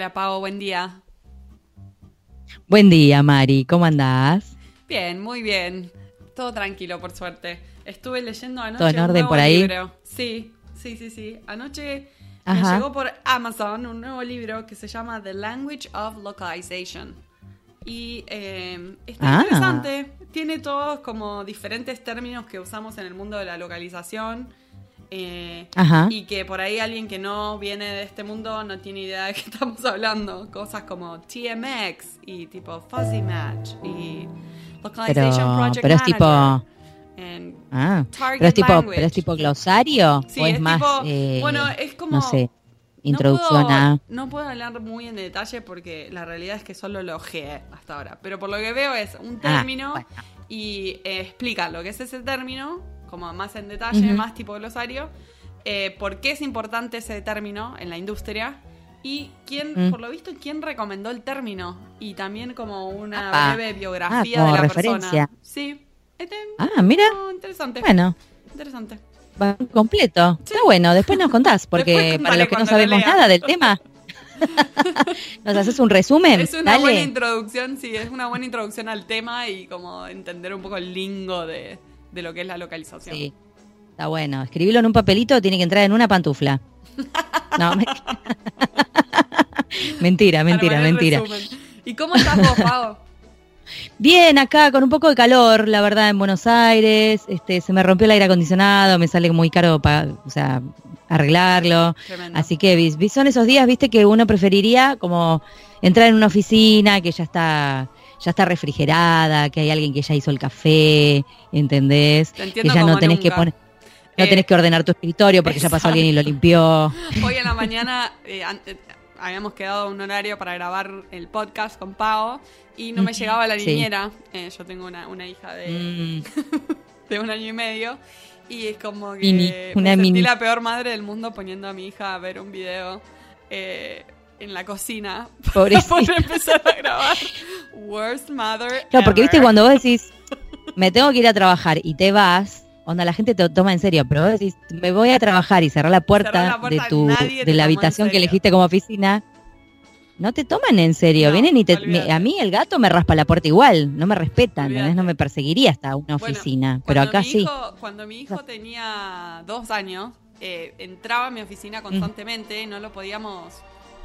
Hola Pau, buen día. Buen día, Mari. ¿Cómo andás? Bien, muy bien. Todo tranquilo, por suerte. Estuve leyendo anoche ¿Todo en un orden nuevo por ahí? libro. Sí, sí, sí, sí. Anoche me llegó por Amazon un nuevo libro que se llama The Language of Localization. Y eh, está Ah. interesante. Tiene todos como diferentes términos que usamos en el mundo de la localización. Eh, y que por ahí alguien que no viene de este mundo no tiene idea de qué estamos hablando. Cosas como TMX y tipo Fuzzy Match y Localization Pero, Project pero es tipo. Manager. Ah, pero es tipo, pero es tipo glosario Sí, o es, es más, tipo- eh, bueno, es como- no sé, introducción no puedo, a. No puedo hablar muy en detalle porque la realidad es que solo lo ojeé hasta ahora. Pero por lo que veo es un Ah, término bueno. y eh, explica lo que es ese término, como más en detalle, más tipo glosario, eh, por qué es importante ese término en la industria y quién, Mm. por lo visto, quién recomendó el término y también como una Apa. breve biografía Ah, como de la referencia. persona. Sí. Este- Ah, mira. no, interesante. Bueno, Interesante. va completo. Está bueno, después nos contás, porque para los que no sabemos lea. nada del tema. ¿Nos haces un resumen? Es una Dale. buena introducción, sí, es una buena introducción al tema y como entender un poco el lingo de, de lo que es la localización. Sí, está bueno. Escribilo en un papelito, tiene que entrar en una pantufla. No, me- mentira, mentira, mentira. resumen. ¿Y cómo estás vos, Pau? Bien, acá con un poco de calor, la verdad, en Buenos Aires. Este, se me rompió el aire acondicionado, me sale muy caro para, o sea, arreglarlo. Tremendo. Así que son esos días, viste, que uno preferiría como entrar en una oficina que ya está, ya está refrigerada, que hay alguien que ya hizo el café, ¿entendés? Te Que ya no tenés que poner, no Eh, tenés que ordenar tu escritorio porque ya pasó alguien y lo limpió. Hoy en la mañana eh, eh, habíamos quedado un horario para grabar el podcast con Pau y no me llegaba la sí. niñera. Eh, yo tengo una, una hija de, Mm, de un año y medio y es como que Mini, me una sentí mini. la peor madre del mundo poniendo a mi hija a ver un video eh, en la cocina Pobrecita. por empezar a grabar. Worst Mother Claro, porque viste ever. cuando vos decís, me tengo que ir a trabajar y te vas, onda la gente te toma en serio, pero vos decís, me voy a trabajar y cerrar la puerta, Cerrar la puerta, de tu de la habitación que elegiste como oficina, no te toman en serio, No, vienen y te, me- a mí el gato me raspa la puerta igual, no me respetan, no me perseguiría hasta una Bueno, oficina, pero acá sí. cuando mi hijo tenía dos años, eh, entraba a mi oficina constantemente, no lo podíamos,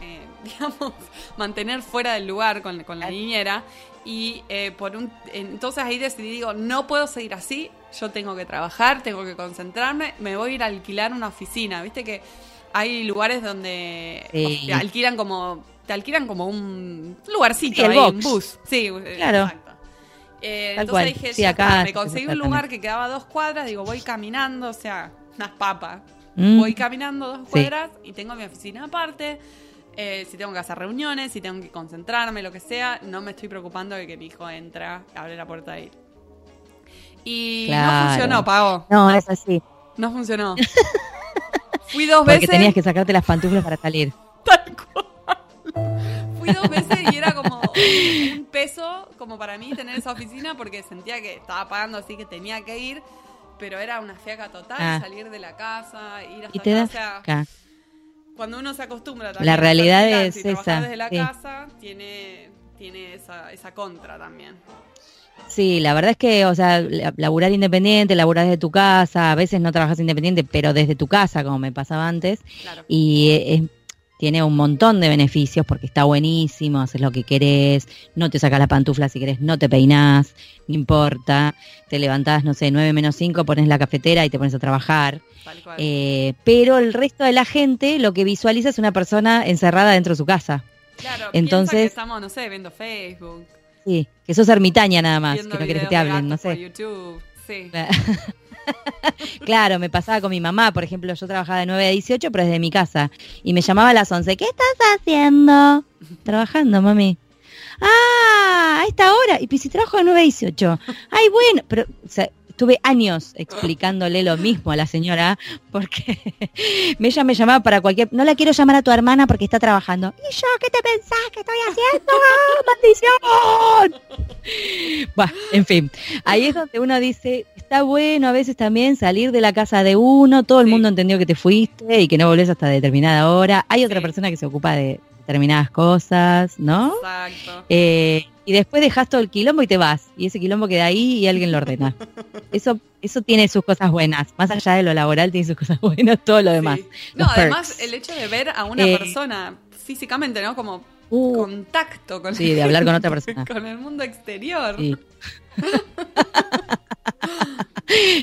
eh, digamos, mantener fuera del lugar con, con la niñera. Y eh, por un, entonces ahí decidí, digo, no puedo seguir así, yo tengo que trabajar, tengo que concentrarme, me voy a ir a alquilar una oficina. Viste que hay lugares donde Sí. te alquilan como, te alquilan como un lugarcito Sí, el ahí, box. un bus. Sí, eh, Claro. exacto. Eh, entonces cual. dije, Sí, ya acá está, me se conseguí un lugar que quedaba a dos cuadras, digo, voy caminando, o sea, unas papas. Mm. Voy caminando dos cuadras y tengo mi oficina aparte. Eh, si tengo que hacer reuniones, si tengo que concentrarme, lo que sea, no me estoy preocupando de que mi hijo entra, abre la puerta y... Y no funcionó, Pago. No, es así, No funcionó. Fui dos porque veces. tenías que sacarte las pantuflas para salir. Tal cual. Fui dos veces y era como un peso como para mí tener esa oficina porque sentía que estaba pagando así que tenía que ir, pero era una fiaca total Ah. salir de la casa, ir hasta Y te acá, das o sea, acá. Cuando uno se acostumbra también La a realidad es y trabajar esa, desde la sí. casa, tiene, tiene esa, esa contra también. Sí, la verdad es que, o sea, la- laburar independiente, laburar desde tu casa, a veces no trabajas independiente, pero desde tu casa, como me pasaba antes, Claro. y eh, es- tiene un montón de beneficios porque está buenísimo, haces lo que querés, no te sacas la pantufla si querés, no te peinás, no importa, te levantás, no sé, 9 menos 5, pones la cafetera y te pones a trabajar. Eh, pero el resto de la gente lo que visualiza es una persona encerrada dentro de su casa, claro, entonces- que estamos, no sé, viendo Facebook, sí, que sos ermitaña nada más, que no querés que te hablen, no sé. YouTube, sí. Claro, me pasaba con mi mamá, por ejemplo, yo trabajaba de 9 a 18, pero desde mi casa. Y me llamaba a las 11, ¿qué estás haciendo? Trabajando, mami. Ah, a esta hora. Y pues si trabajo de 9 a 18. Ay, bueno, pero o sea, estuve años explicándole lo mismo a la señora, porque ella me llamaba para cualquier... No la quiero llamar a tu hermana porque está trabajando. ¿Y yo qué te pensás que estoy haciendo? ¡Ah, ¡Maldición! En fin, ahí es donde uno dice, está bueno a veces también salir de la casa de uno, todo el Sí. mundo entendió que te fuiste y que no volvés hasta determinada hora. Hay otra Sí. persona que se ocupa de determinadas cosas, ¿no? Exacto. Eh, y después dejas todo el quilombo y te vas. Y ese quilombo queda ahí y alguien lo ordena. Eso, eso tiene sus cosas buenas. Más allá de lo laboral, tiene sus cosas buenas, todo lo demás. Sí. No, además perks. el hecho de ver a una Eh, persona físicamente, ¿no? Como Uh, contacto con, sí, de hablar con otra persona. con el mundo exterior. Sí.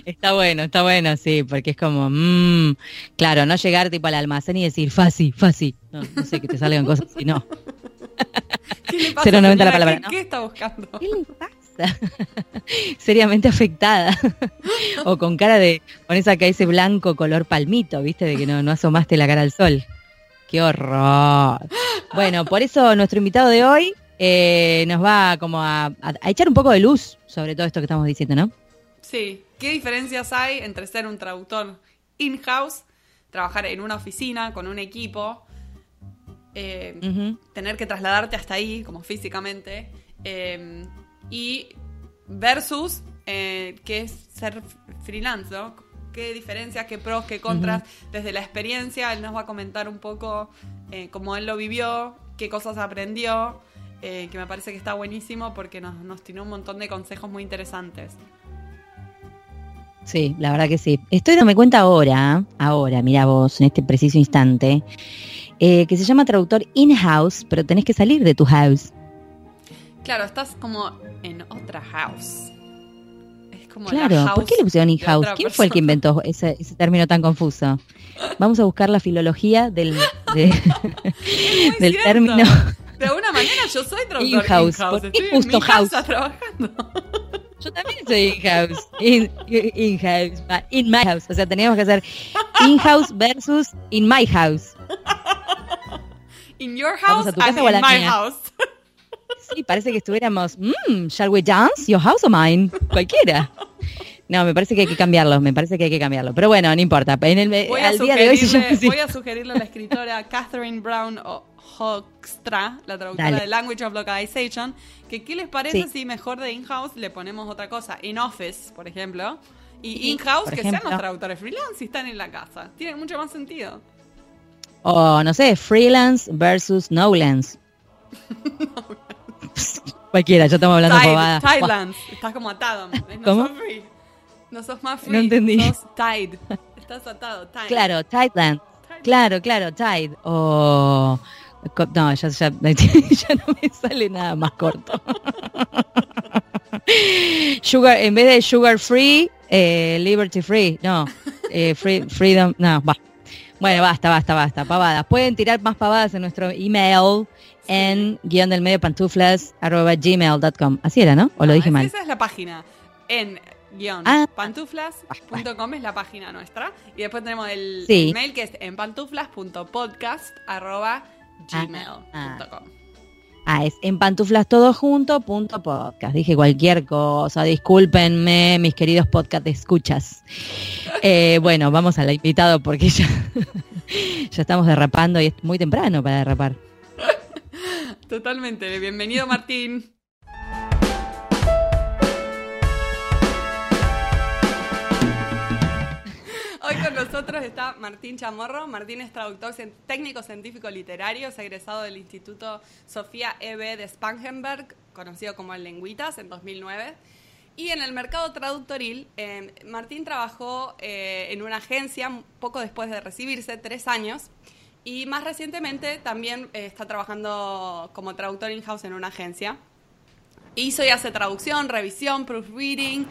está bueno, está bueno, sí, porque es como, mm, claro, no llegar tipo al almacén y decir, fácil, fácil. No, no sé, que te salgan cosas así, no. ¿Qué le pasa, 0,90 la palabra, ¿Qué, ¿no? qué está buscando? ¿Qué le pasa? Seriamente afectada. o con cara de, con esa que ese blanco color palmito, viste, de que no, no asomaste la cara al sol. Qué horror. Bueno, por eso nuestro invitado de hoy eh, nos va como a, a- a echar un poco de luz sobre todo esto que estamos diciendo, ¿no? Sí. ¿Qué diferencias hay entre ser un traductor in-house, trabajar en una oficina con un equipo, eh, tener que trasladarte hasta ahí, como físicamente, eh, y versus eh, qué es ser freelance, ¿no? ¿Qué diferencias, qué pros, qué contras? Desde la experiencia, él nos va a comentar un poco eh, cómo él lo vivió, qué cosas aprendió, que me parece que está buenísimo porque nos, nos tiene un montón de consejos muy interesantes. Sí, la verdad que sí. Estoy dándome cuenta ahora, ahora, mira vos, en este preciso instante, eh, que se llama traductor in-house, pero tenés que salir de tu house. Claro, estás como en otra house. Es como la Claro, house ¿por qué le pusieron in-house? ¿Quién fue el que inventó ese, ese término tan confuso? Vamos a buscar la filología del, de- del cierto. término. De alguna manera yo soy traductor In-house. ¿Por qué Estoy en justo mi house? casa trabajando. Yo también soy in-house. In- In-house. ah, In my house. O sea, teníamos que hacer in-house versus in my house. In your ¿Vamos house a tu and casa o a in la my mía? house. Sí, parece que estuviéramos, mm, shall we dance? Your house or mine? Cualquiera. No, me parece que hay que cambiarlo, me parece que hay que cambiarlo. Pero bueno, no importa. En el, Voy a, al día de hoy llama sugerirle, así. voy a sugerirle a la escritora Catherine Brown o Hoekstra, la traductora Dale. de Language of Localization, que qué les parece Sí. si mejor de in-house le ponemos otra cosa. In-office, por ejemplo. Y in-house que sean los traductores freelance si están en la casa. Tiene mucho más sentido. O no sé, freelance versus nolance. Cualquiera, ya estamos hablando pavada. Tidelands. Estás como atado. No ¿Cómo? sos free. No sos más free. No entendí. Sos Tide. Estás atado. Tide. Claro, Tideland. Tide. Claro, claro, Tide. O. No, ya, ya, ya no me sale nada más corto. Sugar, en vez de sugar free, eh, liberty free. No, eh, free, freedom. No, va. Bueno, basta, basta, basta. Pavadas. Pueden tirar más pavadas en nuestro email en guion del medio pantuflas arroba gmail.com. Así era, ¿no? ¿O lo Ah, dije mal? Esa es la página. En guion Ah. pantuflas.com es la página nuestra. Y después tenemos el, Sí. mail que es en pantuflas.podcast.gmail.com. Ah, es en pantuflas todo junto, podcast. Dije cualquier cosa, discúlpenme, mis queridos podcast escuchas. Eh, bueno, vamos al invitado porque ya, ya estamos derrapando y es muy temprano para derrapar. Totalmente. Bienvenido, Martín. Hoy con nosotros está Martín Chamorro. Martín es traductor técnico científico literario, es egresado del Instituto Sofía E.B. de Spangenberg, conocido como el Lengüitas, en 2009. Y en el mercado traductoril, eh, Martín trabajó eh, en una agencia poco después de recibirse, tres años, y más recientemente también eh, está trabajando como traductor in-house en una agencia. Hizo y hace traducción, revisión, proofreading,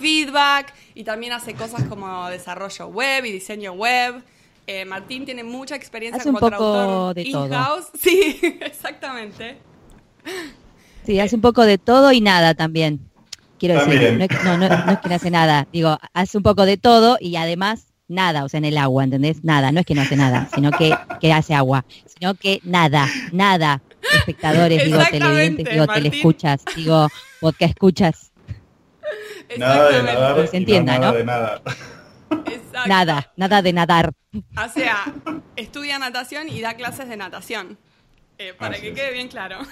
feedback y también hace cosas como desarrollo web y diseño web. Eh, Martín tiene mucha experiencia Hace un como poco traductor de todo. in-house. Sí, exactamente. Sí, hace un poco de todo y nada también. Quiero decir, También. no es, que- no, no- no es que no hace nada. Digo, hace un poco de todo y además nada, o sea, en el agua, ¿entendés? Nada, no es que no hace nada, sino que, que hace agua, sino que nada, nada. Espectadores, digo, televidentes, digo, Martín. telescuchas, digo, podcast escuchas, Nada de nadar Que se nada ¿no? de nada. Exacto. nada, nada de nadar. O sea, estudia natación y da clases de natación. Eh, para Así que es. quede bien claro.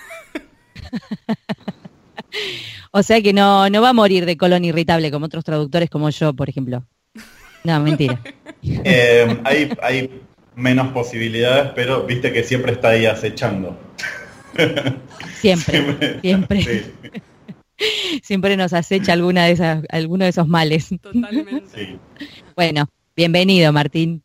O sea que no, no va a morir de colon irritable como otros traductores como yo, por ejemplo. No, mentira. Eh, hay, hay menos posibilidades, pero viste que siempre está ahí acechando. Siempre, siempre. Siempre, nos acecha alguna de esas, alguno de esos males. Totalmente. Bueno, bienvenido Martín.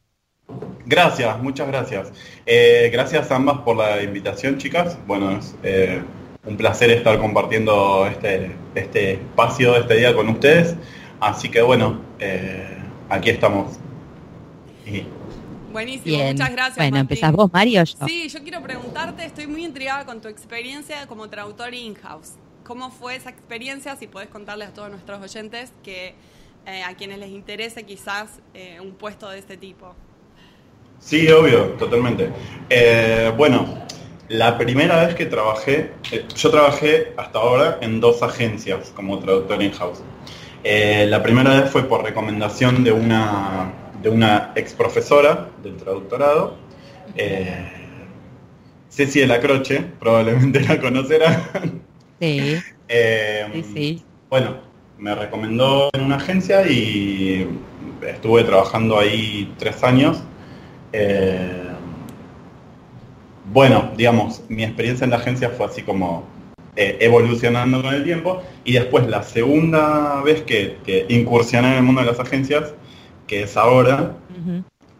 Gracias, muchas gracias. Eh, gracias ambas por la invitación, chicas. Bueno, es eh, un placer estar compartiendo este, este espacio, este día con ustedes. Así que bueno, eh, aquí estamos. Buenísimo, muchas gracias. Bueno, empezás vos, Mario. Sí, yo quiero preguntarte, estoy muy intrigada con tu experiencia como traductor in-house. ¿Cómo fue esa experiencia? Si podés contarles a todos nuestros oyentes que a quienes les interese quizás un puesto de este tipo. Sí, obvio, totalmente. Eh, bueno, la primera vez que trabajé, eh, yo trabajé hasta ahora en dos agencias como traductor in-house. Eh, la primera vez fue por recomendación de una, de una ex profesora del traductorado, Ceci de la Croce, probablemente la conocerán. Sí. sí, sí. Bueno, me recomendó en una agencia y estuve trabajando ahí tres años eh, bueno, digamos, mi experiencia en la agencia fue así como eh, evolucionando con el tiempo y después la segunda vez que, incursioné en el mundo de las agencias, que es ahora,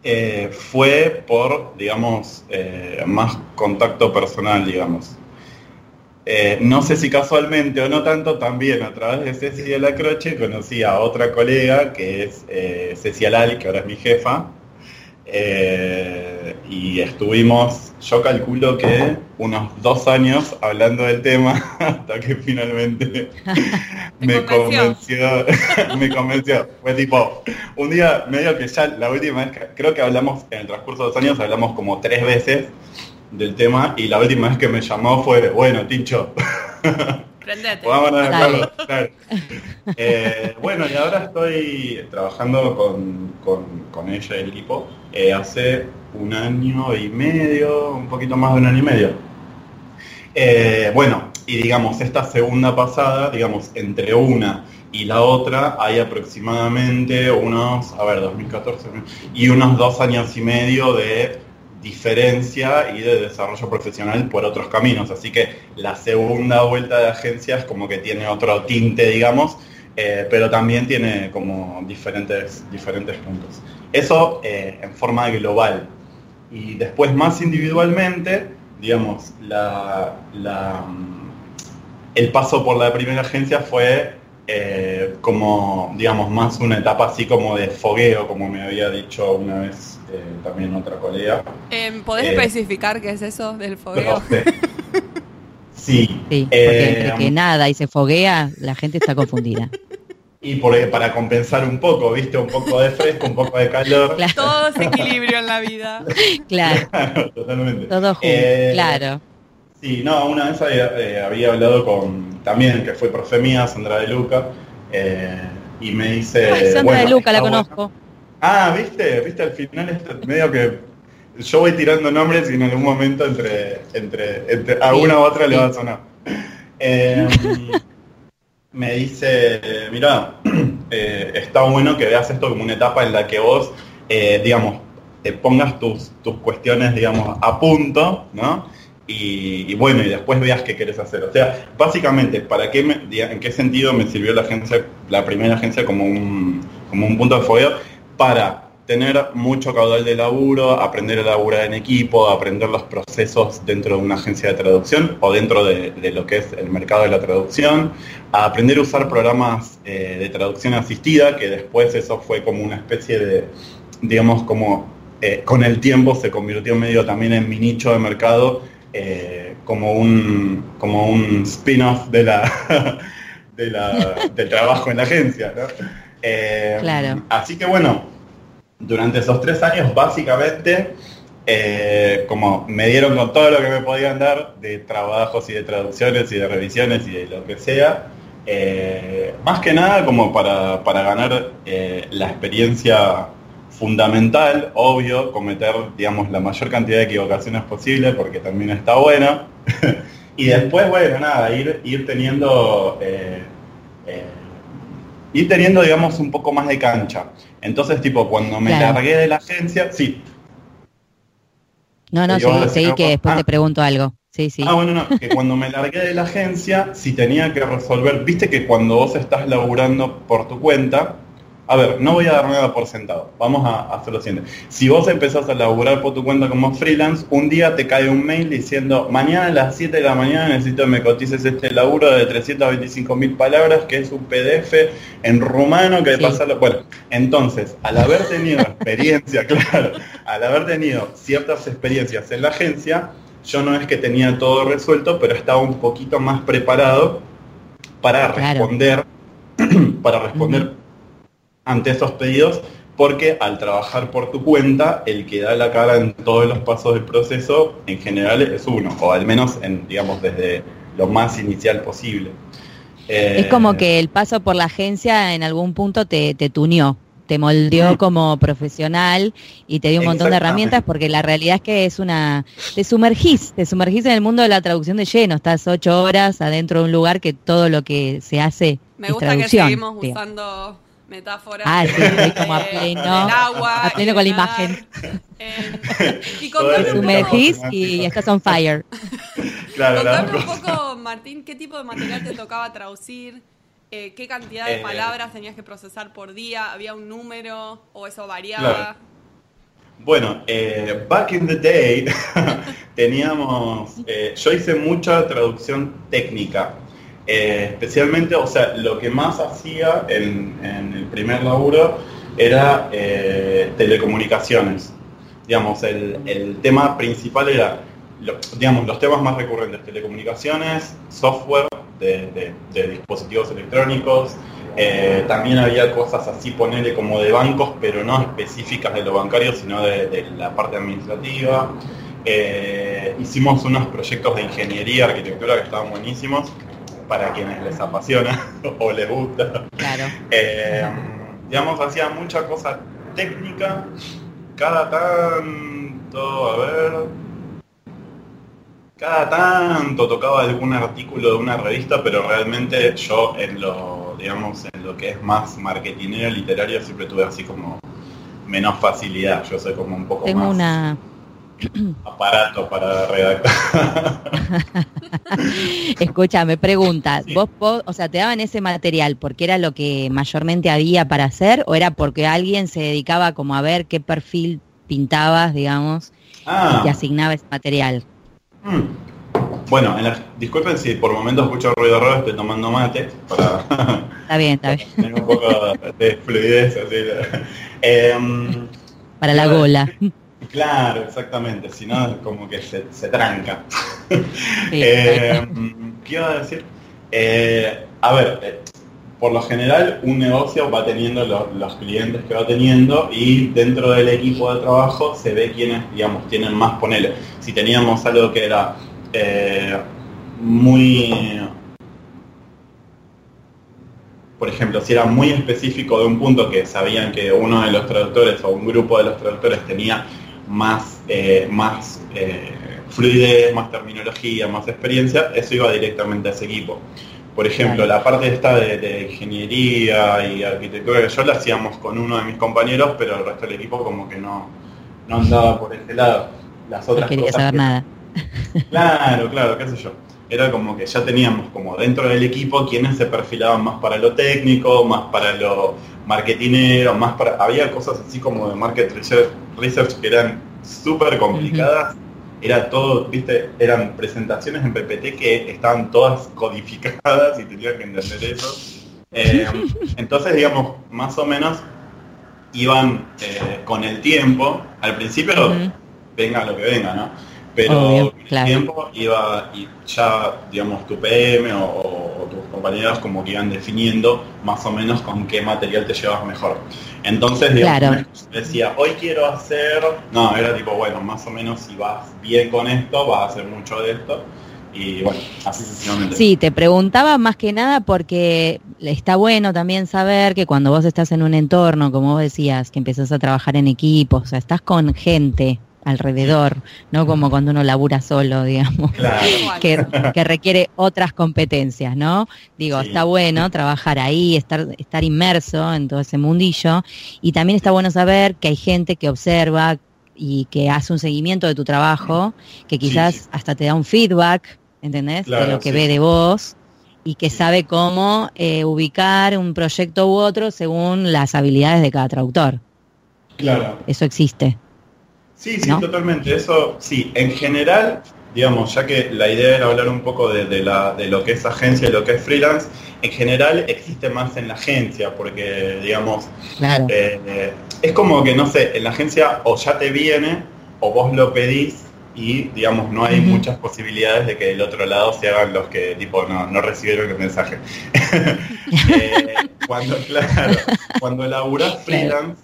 eh, fue por, digamos, más contacto personal, digamos. no sé si casualmente o no tanto, también a través de Ceci de la Croche conocí a otra colega que es Ceci Alali, que ahora es mi jefa, eh, y estuvimos, yo calculo que unos dos años hablando del tema hasta que finalmente me convenció. me convenció. Fue tipo, un día medio que ya la última vez, creo que hablamos en el transcurso de dos años, hablamos como tres veces del tema y la última vez que me llamó fue, bueno, Tincho. Prendete. Eh, bueno, y ahora estoy trabajando con, ella y el equipo eh, hace un año y medio, un poquito más de un año y medio. Eh, bueno, y digamos, esta segunda pasada, digamos, entre una y la otra hay aproximadamente unos, a ver, 2014, y unos dos años y medio de diferencia y de desarrollo profesional por otros caminos. Así que la segunda vuelta de agencias como que tiene otro tinte, digamos, eh, pero también tiene como diferentes, diferentes puntos. Eso eh, en forma global. Y después más individualmente, digamos, la, mm, el paso por la primera agencia fue eh, como, digamos, más una etapa así como de fogueo, como me había dicho una vez eh, también otra colega. Eh, ¿Podés especificar qué es eso del fogueo? sí. sí porque que nada y se foguea, la gente está confundida. Y por, para compensar un poco, ¿viste? Un poco de fresco, un poco de calor. Todo es equilibrio en la vida. Claro. totalmente. Todo junto, claro. Sí, no, una vez había, hablado con, también, que fue profe mía, Sandra de Luca, eh, y me dice... Sandra de Luca, la conozco. Ah, ¿viste? ¿Viste? Al final es medio que yo voy tirando nombres y en algún momento entre, entre, entre a una u otra le va a sonar. Me dice, mira, eh, está bueno que veas esto como una etapa en la que vos, eh, digamos, pongas tus, tus cuestiones, digamos, a punto, ¿no? y, bueno, y después veas qué quieres hacer. O sea, básicamente, ¿para qué ¿en qué sentido me sirvió la agencia, la primera agencia como un, como un punto de fogueo? Para tener mucho caudal de laburo, aprender a laburar en equipo, aprender los procesos dentro de una agencia de traducción o dentro de, lo que es el mercado de la traducción, a aprender a usar programas eh, de traducción asistida, que después eso fue como una especie de, digamos, como eh, con el tiempo se convirtió medio también en mi nicho de mercado eh, como un, como un spin-off de la, del trabajo en la agencia. Claro. Así que bueno, durante esos tres años básicamente eh, como me dieron con todo lo que me podían dar de trabajos y de traducciones y de revisiones y de lo que sea, más que nada como para, para ganar la experiencia fundamental, obvio, cometer, digamos, la mayor cantidad de equivocaciones posible, porque también está bueno. y después, bueno, nada, ir, ir teniendo, eh, eh, ir teniendo, digamos, un poco más de cancha. Entonces, tipo, cuando me largué de la agencia, sí. No, no, decís, sí, que después ah. te pregunto algo. Sí, sí. Ah, bueno, no, que cuando me largué de la agencia, si tenía que resolver, viste que cuando vos estás laburando por tu cuenta, a ver, no voy a dar nada por sentado, vamos a hacer lo siguiente. Si vos empezás a laburar por tu cuenta como freelance, un día te cae un mail diciendo, mañana a las 7 de la mañana necesito que me cotices este laburo de 325 mil palabras, que es un PDF en rumano que Sí. pasarlo. Bueno, entonces, al haber tenido experiencia, claro, al haber tenido ciertas experiencias en la agencia, yo no es que tenía todo resuelto, pero estaba un poquito más preparado para Claro. responder, para responder. Ante esos pedidos, porque al trabajar por tu cuenta, el que da la cara en todos los pasos del proceso, en general es uno, o al menos en, digamos, desde lo más inicial posible. Eh, Es como que el paso por la agencia en algún punto te, te tuneó, te moldeó como profesional y te dio un montón de herramientas porque la realidad es que es una... Te sumergís, te sumergís en el mundo de la traducción de lleno, estás ocho horas adentro de un lugar que todo lo que se hace Me es gusta que seguimos digo. usando metáforas. Ah, sí, estoy como a de- pleno, del agua, a pleno con la imagen. Eh, y contame sumergís y estás on fire. Claro, la contame un poco, Martín, qué tipo de material te tocaba traducir, Eh, qué cantidad de Eh, palabras tenías que procesar por día, había un número o eso variaba. Claro. Bueno, eh, back in the day teníamos, eh, yo hice mucha traducción técnica, eh, especialmente, o sea, lo que más hacía en, el primer laburo era eh, telecomunicaciones. Digamos, el, el tema principal era, digamos, los temas más recurrentes, telecomunicaciones, software de, de- dispositivos electrónicos, eh, también había cosas así, ponerle como de bancos, pero no específicas de lo bancario, sino de, la parte administrativa. Hicimos unos proyectos de ingeniería, arquitectura que estaban buenísimos, para quienes les apasiona o les gusta. Claro. Eh, digamos, hacía mucha cosa técnica, cada tanto, a ver, cada tanto tocaba algún artículo de una revista, pero realmente yo en lo, digamos, en lo que es más marketinero literario siempre tuve así como menos facilidad. Yo soy como un poco Tengo más una... aparato para redactar. Escúchame, pregunta, Sí. ¿vos, vos, o sea, te daban ese material porque era lo que mayormente había para hacer o era porque alguien se dedicaba como a ver qué perfil pintabas, digamos, y Ah, te asignaba ese material? mm. Bueno, en la- disculpen si por momentos escucho ruido raro, estoy tomando mate para Está bien, está bien, tener un poco de fluidez. Así. Para la Claro. gola. Claro, exactamente, si no como que se, se tranca. Sí, Eh, ¿Qué iba a decir? Eh, a ver, eh, por lo general un negocio va teniendo lo- los clientes que va teniendo y dentro del equipo de trabajo se ve quienes, digamos, tienen más ponele. Si teníamos algo que era eh, muy por ejemplo, si era muy específico de un punto que sabían que uno de los traductores o un grupo de los traductores tenía más, eh, más eh, fluidez, más terminología, más experiencia, eso iba directamente a ese equipo. Por ejemplo, la parte esta de, de ingeniería y arquitectura que yo la hacíamos con uno de mis compañeros, pero el resto del equipo como que no, no andaba por ese lado. Las no otras quería cosas saber que- nada. Claro, claro, qué sé yo. Era como que ya teníamos como dentro del equipo quienes se perfilaban más para lo técnico, más para lo marketinero, más para... Había cosas así como de market research, research que eran súper complicadas. Era todo, viste, eran presentaciones en PPT que estaban todas codificadas y tenías que entender eso. Eh, entonces, digamos, más o menos iban eh, con el tiempo. Al principio venga lo que venga, ¿no? Pero Obvio, con el claro. tiempo iba y ya, digamos, tu PM o, o tus compañeros como que iban definiendo más o menos con qué material te llevas mejor. Entonces, digamos, Claro. decía, hoy quiero hacer, no, era tipo, bueno, más o menos si vas bien con esto, vas a hacer mucho de esto. Y bueno, así sucesivamente. Sí, te preguntaba más que nada porque está bueno también saber que cuando vos estás en un entorno, como vos decías, que empezás a trabajar en equipos, o sea, estás con gente alrededor, no como cuando uno labura solo, digamos. Claro. Que, que requiere otras competencias, ¿no? Digo, Sí. está bueno trabajar ahí, estar, estar inmerso en todo ese mundillo y también está bueno saber que hay gente que observa y que hace un seguimiento de tu trabajo, que quizás Sí, sí. hasta te da un feedback, ¿entendés? de lo que ve de vos y que sabe cómo eh, ubicar un proyecto u otro según las habilidades de cada traductor. Claro. Eso existe. Sí, sí, ¿No? totalmente. Eso, sí, en general, digamos, ya que la idea era hablar un poco de, de la, de lo que es agencia y lo que es freelance, en general existe más en la agencia, porque, digamos, Claro. eh, eh, es como que, no sé, en la agencia o ya te viene o vos lo pedís y, digamos, no hay muchas posibilidades de que del otro lado se hagan los que, tipo, no, no recibieron el mensaje. Eh, cuando, claro, cuando laburás freelance,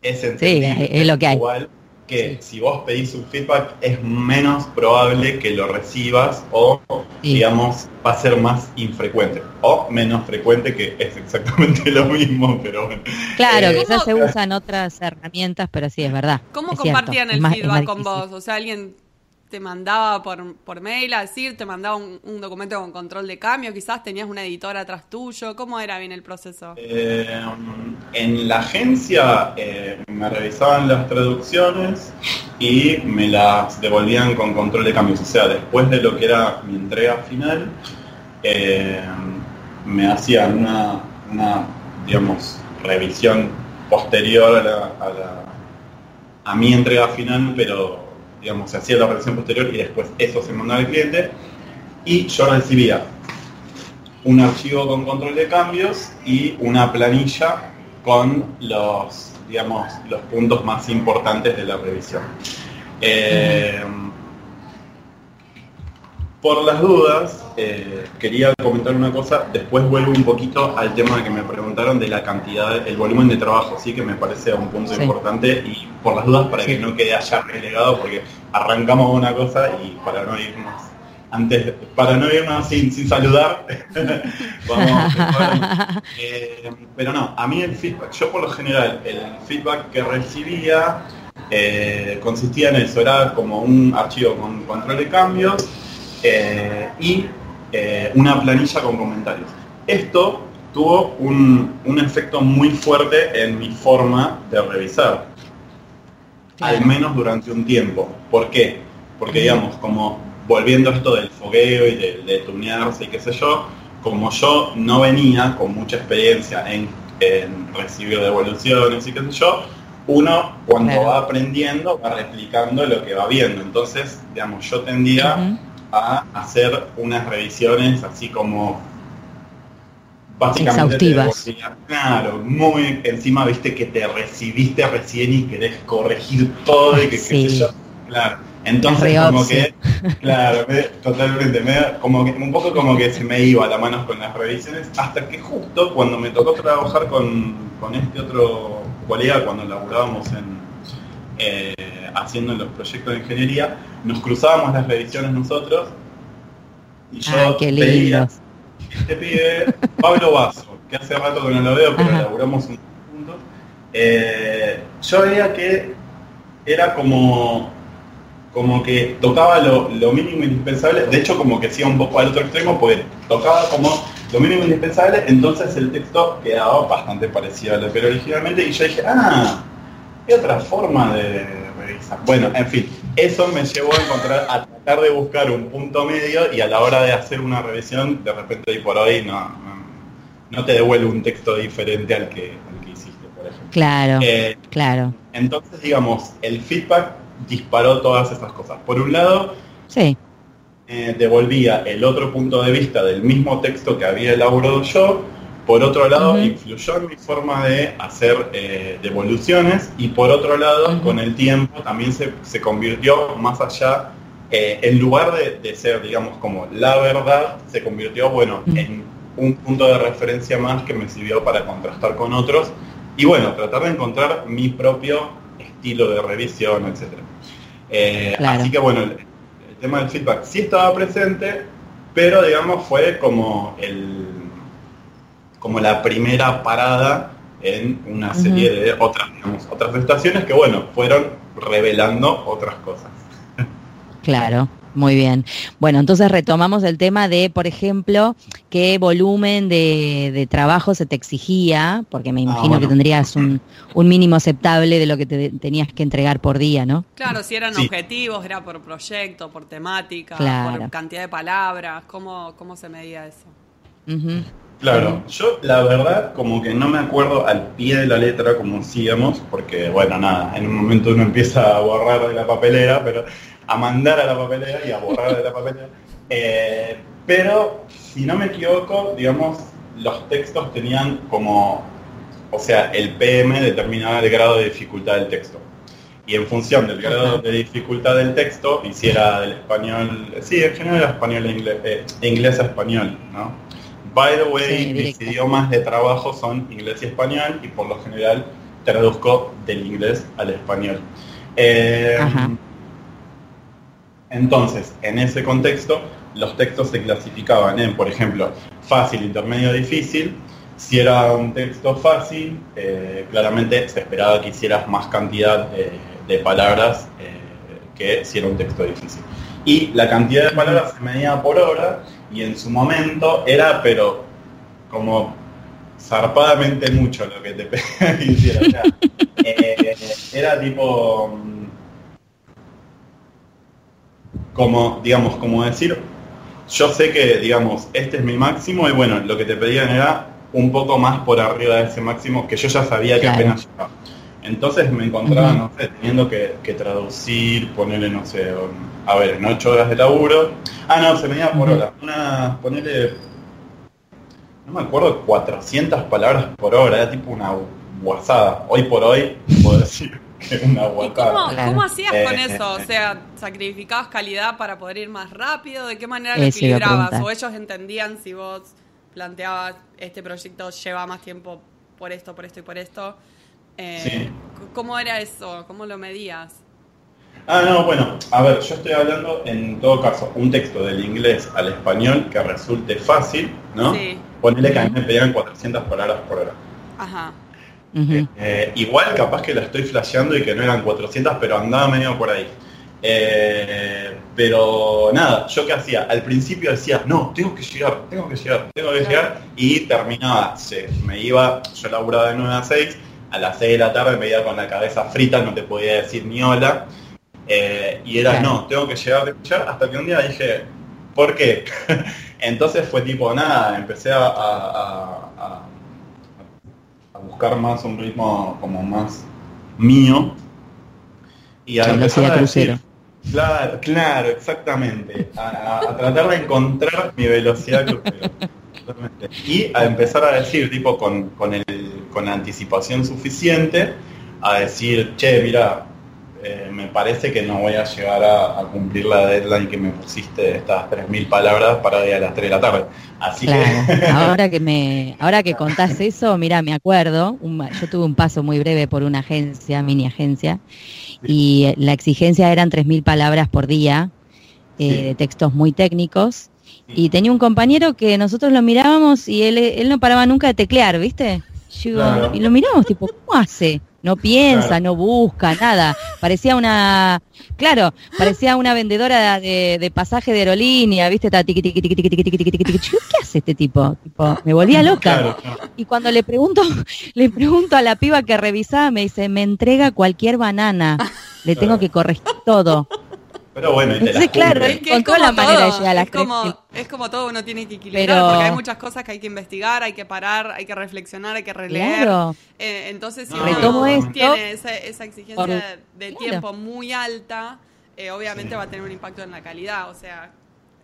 es entendible, es lo que hay. Igual que si vos pedís un feedback es menos probable que lo recibas o Sí. digamos va a ser más infrecuente o menos frecuente que es exactamente lo mismo pero bueno Claro, Eh, quizás se ¿cómo- usan otras herramientas, pero sí, es verdad. ¿Cómo es compartían el más- feedback con vos? O sea, alguien te mandaba por, por mail a decir, te mandaba un, documento con control de cambio, quizás tenías una editora atrás tuyo. ¿Cómo era bien el proceso? Eh, en la agencia eh, me revisaban las traducciones y me las devolvían con control de cambios. O sea, después de lo que era mi entrega final, eh, me hacían una, una, digamos, revisión posterior a, la, a, la- a mi entrega final, pero digamos, se hacía la revisión posterior y después eso se mandaba al cliente y yo recibía un archivo con control de cambios y una planilla con los, digamos, los puntos más importantes de la revisión. Eh, por las dudas, eh, quería comentar una cosa, después vuelvo un poquito al tema que me preguntaron de la cantidad, el volumen de trabajo, sí que me parece un punto Sí. importante y por las dudas para Sí. que no quede allá relegado, porque arrancamos una cosa y para no irnos antes, para no irnos sin, sin saludar, vamos a eh, pero no, a mí el feedback, yo por lo general, el feedback que recibía eh, consistía en eso, era como un archivo con control de cambios eh, y eh, una planilla con comentarios. Esto tuvo un, un efecto muy fuerte en mi forma de revisar, Claro. al menos durante un tiempo. ¿Por qué? Porque digamos, como volviendo a esto del fogueo y de, de tunearse y qué sé yo, como yo no venía con mucha experiencia en, en recibir devoluciones y qué sé yo, uno cuando Claro. va aprendiendo va replicando lo que va viendo. Entonces, digamos, yo tendía. A hacer unas revisiones así como básicamente te Exhaustivas. claro, muy encima viste que te recibiste recién y querés corregir todo y que qué Sí. sé yo. Claro. Entonces como que claro, me- totalmente, me, como que, un poco como que se me iba la mano con las revisiones, hasta que justo cuando me tocó trabajar con, con este otro colega, cuando laburábamos en, eh, haciendo los proyectos de ingeniería, nos cruzábamos las revisiones nosotros y yo Ay, qué lindos. este pibe, Pablo Vaso, que hace rato que no lo veo, pero Ajá. laburamos un juntos, eh, yo veía que era como, como que tocaba lo, lo mínimo indispensable, de hecho como que hacía un poco al otro extremo, porque tocaba como lo mínimo indispensable, entonces el texto quedaba bastante parecido a lo que era originalmente, y yo dije, ah, hay otra forma de revisar. Bueno, en fin, eso me llevó a encontrar, a tratar de buscar un punto medio y a la hora de hacer una revisión, de repente hoy por hoy no, no, te devuelve un texto diferente al que, al que hiciste, por ejemplo. Claro, Eh, claro. entonces, digamos, el feedback disparó todas estas cosas. Por un lado, Sí, eh, devolvía el otro punto de vista del mismo texto que había elaborado yo. Por otro lado, influyó en mi forma de hacer eh, devoluciones y por otro lado, con el tiempo también se, se convirtió más allá, eh, en lugar de, de ser, digamos, como la verdad, se convirtió, bueno, en un punto de referencia más que me sirvió para contrastar con otros y bueno, tratar de encontrar mi propio estilo de revisión, etcétera. Eh, Claro. Así que bueno, el, el tema del feedback sí estaba presente, pero digamos fue como el como la primera parada en una serie de otras, digamos, otras estaciones que bueno, fueron revelando otras cosas. claro. Muy bien. Bueno, entonces retomamos el tema de, por ejemplo, qué volumen de, trabajo se te exigía, porque me ah, imagino que tendrías un, mínimo aceptable de lo que te tenías que entregar por día, ¿no? Claro, si eran objetivos, era por proyecto, por temática, por cantidad de palabras, ¿cómo, cómo se medía eso? Claro, yo la verdad como que no me acuerdo al pie de la letra como hacíamos, porque bueno, nada, en un momento uno empieza a borrar de la papelera, pero a mandar a la papelera y a borrar de la papelera. Eh, pero, si no me equivoco, digamos, los textos tenían como, o sea, el PM determinaba el grado de dificultad del texto. Y en función del grado de dificultad del texto, hiciera del español, sí, en general español e inglés, eh, inglés a español, ¿no? By the way, mis idiomas de trabajo son inglés y español y por lo general traduzco del inglés al español. Eh, entonces, en ese contexto, los textos se clasificaban en, por ejemplo, fácil, intermedio, difícil. Si era un texto fácil, eh, claramente se esperaba que hicieras más cantidad de, palabras eh, que si era un texto difícil. Y la cantidad de palabras se medía por hora y en su momento era, pero como zarpadamente mucho lo que te hicieras. Eh, era tipo como, digamos, como decir, yo sé que, digamos, este es mi máximo y bueno, lo que te pedían era un poco más por arriba de ese máximo que yo ya sabía que apenas llegaba. Entonces me encontraba, no sé, teniendo que, traducir, ponerle, no sé, a ver, en ocho horas de laburo. Ah, no, se me iba por hora. Una, ponerle, no me acuerdo, 400 palabras por hora, era tipo una guasada. Hoy por hoy, puedo decir cómo, hacías con eh, eso? O sea, ¿sacrificabas calidad para poder ir más rápido? ¿De qué manera lo equilibrabas? ¿O ellos entendían si vos planteabas este proyecto lleva más tiempo por esto, por esto y por esto? Eh, ¿Cómo era eso? ¿Cómo lo medías? Ah, no, bueno, a ver, yo estoy hablando en todo caso un texto del inglés al español que resulte fácil, ¿no? Sí. Ponele que a mí me pedían 400 palabras por hora. Ajá. Eh, igual capaz que la estoy flasheando y que no eran 400, pero andaba medio por ahí. Eh, pero nada, yo qué hacía, al principio decía, no, tengo que llegar, tengo que llegar, tengo que llegar, y terminaba, me iba, yo laburaba de 9 a 6, a las 6 de la tarde me iba con la cabeza frita, no te podía decir ni hola, eh, y era, no, tengo que llegar, que llegar, hasta que un día dije, ¿por qué? Entonces fue tipo, nada, empecé a buscar más un ritmo como más mío. Y a empezar a decir, claro, claro, exactamente, a, tratar de encontrar mi velocidad crucero. Y a empezar a decir, tipo, con, con, el, con anticipación suficiente, a decir, che, mira, eh, me parece que no voy a llegar a, cumplir la deadline que me pusiste estas 3.000 palabras para hoy a las 3 de la tarde. Así que... ahora que me ahora que contás eso, mira, me acuerdo, yo tuve un paso muy breve por una agencia, mini agencia, y la exigencia eran 3.000 palabras por día, eh, de textos muy técnicos, y tenía un compañero que nosotros lo mirábamos y él, él no paraba nunca de teclear, ¿viste? Y lo miramos, tipo, ¿cómo hace? No piensa, no busca, nada. Parecía una, claro, parecía una vendedora de, pasaje de aerolínea, ¿viste? ¿Qué hace este tipo? tipo me volvía loca. Y cuando le pregunto, le pregunto a la piba que revisaba, me dice, me entrega cualquier banana. Le tengo que corregir todo. Pero bueno, y claro, es que la manera de llegar a la es como, es como todo, uno tiene que equilibrar, porque hay muchas cosas que hay que investigar, hay que parar, hay que reflexionar, hay que releer. Eh, entonces, si uno tiene esa, exigencia de tiempo muy alta, eh, obviamente va a tener un impacto en la calidad, o sea,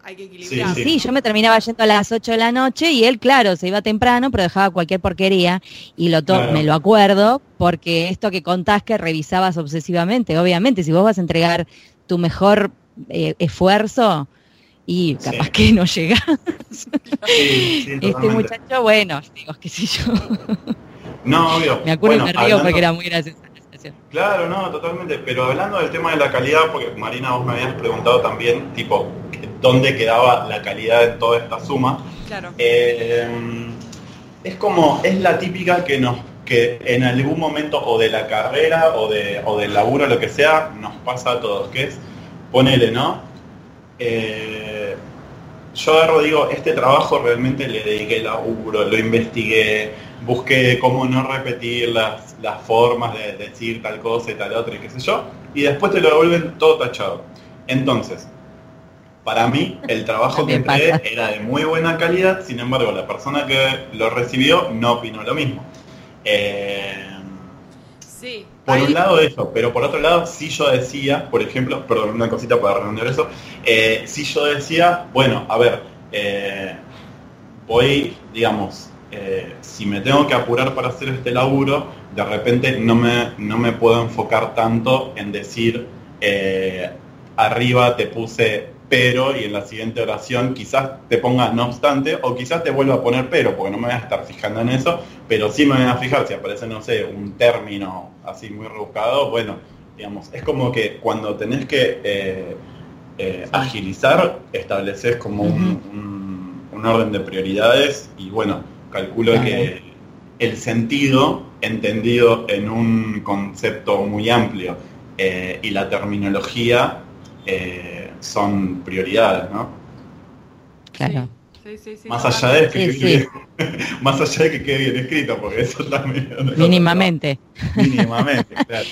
hay que equilibrar. Sí, yo me terminaba yendo a las 8 de la noche y él, claro, se iba temprano, pero dejaba cualquier porquería y lo me lo acuerdo porque esto que contás que revisabas obsesivamente, obviamente, si vos vas a entregar tu mejor eh, esfuerzo y capaz que no llegas. este muchacho, bueno, digo, qué sé yo. No, obvio. Me acuerdo y me río porque era muy graciosa la situación. Claro, no, totalmente. Pero hablando del tema de la calidad, porque Marina, vos me habías preguntado también, tipo, dónde quedaba la calidad de toda esta suma. Claro. Eh, es como, es la típica que nos que en algún momento o de la carrera o, de, o del laburo, lo que sea, nos pasa a todos, que es, ponele, ¿no? eh, yo agarro, digo, este trabajo realmente le dediqué laburo, lo investigué, busqué cómo no repetir las, las formas de decir tal cosa y tal otra y qué sé yo, y después te lo devuelven todo tachado. Entonces, para mí el trabajo que entregué era de muy buena calidad, sin embargo la persona que lo recibió no opinó lo mismo. Eh, Sí. por ahí- un lado eso, pero por otro lado sí yo decía, por ejemplo, perdón, una cosita para redondear eso, eh, sí yo decía, bueno, a ver, eh, voy, digamos, eh, si me tengo que apurar para hacer este laburo, de repente no me, no me puedo enfocar tanto en decir, arriba te puse pero y en la siguiente oración quizás te ponga no obstante o quizás te vuelva a poner pero porque no me voy a estar fijando en eso pero sí me voy a fijar si aparece no sé un término así muy rebuscado bueno digamos es como que cuando tenés que eh, eh, agilizar estableces como un, un- un orden de prioridades y bueno calculo que el sentido entendido en un concepto muy amplio eh, y la terminología eh, son prioridades, ¿no? Claro. Sí, sí, sí, Más allá de que Sí, quede, más allá de que quede bien escrito, porque eso también Mínimamente. mínimamente, claro.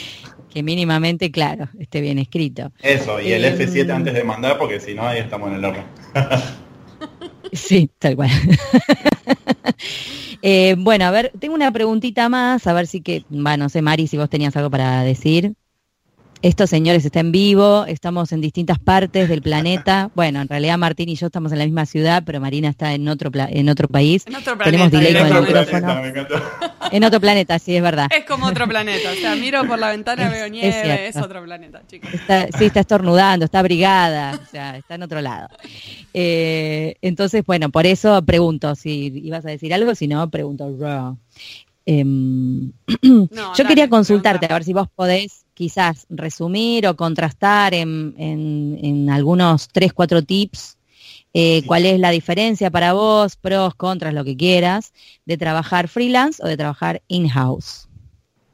Que mínimamente, claro, esté bien escrito. Eso, y el Em, F7 antes de mandar, porque si no ahí estamos en el horno. Sí, tal cual. Eh, bueno, a ver, tengo una preguntita más, a ver si que, bueno, no sé, Mari, si vos tenías algo para decir. Estos señores están en vivo, estamos en distintas partes del planeta. Bueno, en realidad Martín y yo estamos en la misma ciudad, pero Marina está en otro pla- en otro país. En otro Tenemos planeta, delay con el directamente. micrófono. Me encantó. En otro planeta, sí, es verdad. Es como otro planeta. O sea, miro por la ventana, Es- veo nieve, es, otro planeta, chicos. Está, sí, está estornudando, está abrigada, o sea, está en otro lado. Eh, entonces, bueno, por eso pregunto si ibas a decir algo, si no, pregunto. yo. Em, No, yo dale, quería consultarte, a ver si vos podés quizás resumir o contrastar en, en- en algunos tres, cuatro tips eh, Sí. cuál es la diferencia para vos, pros, contras, lo que quieras, de trabajar freelance o de trabajar in-house.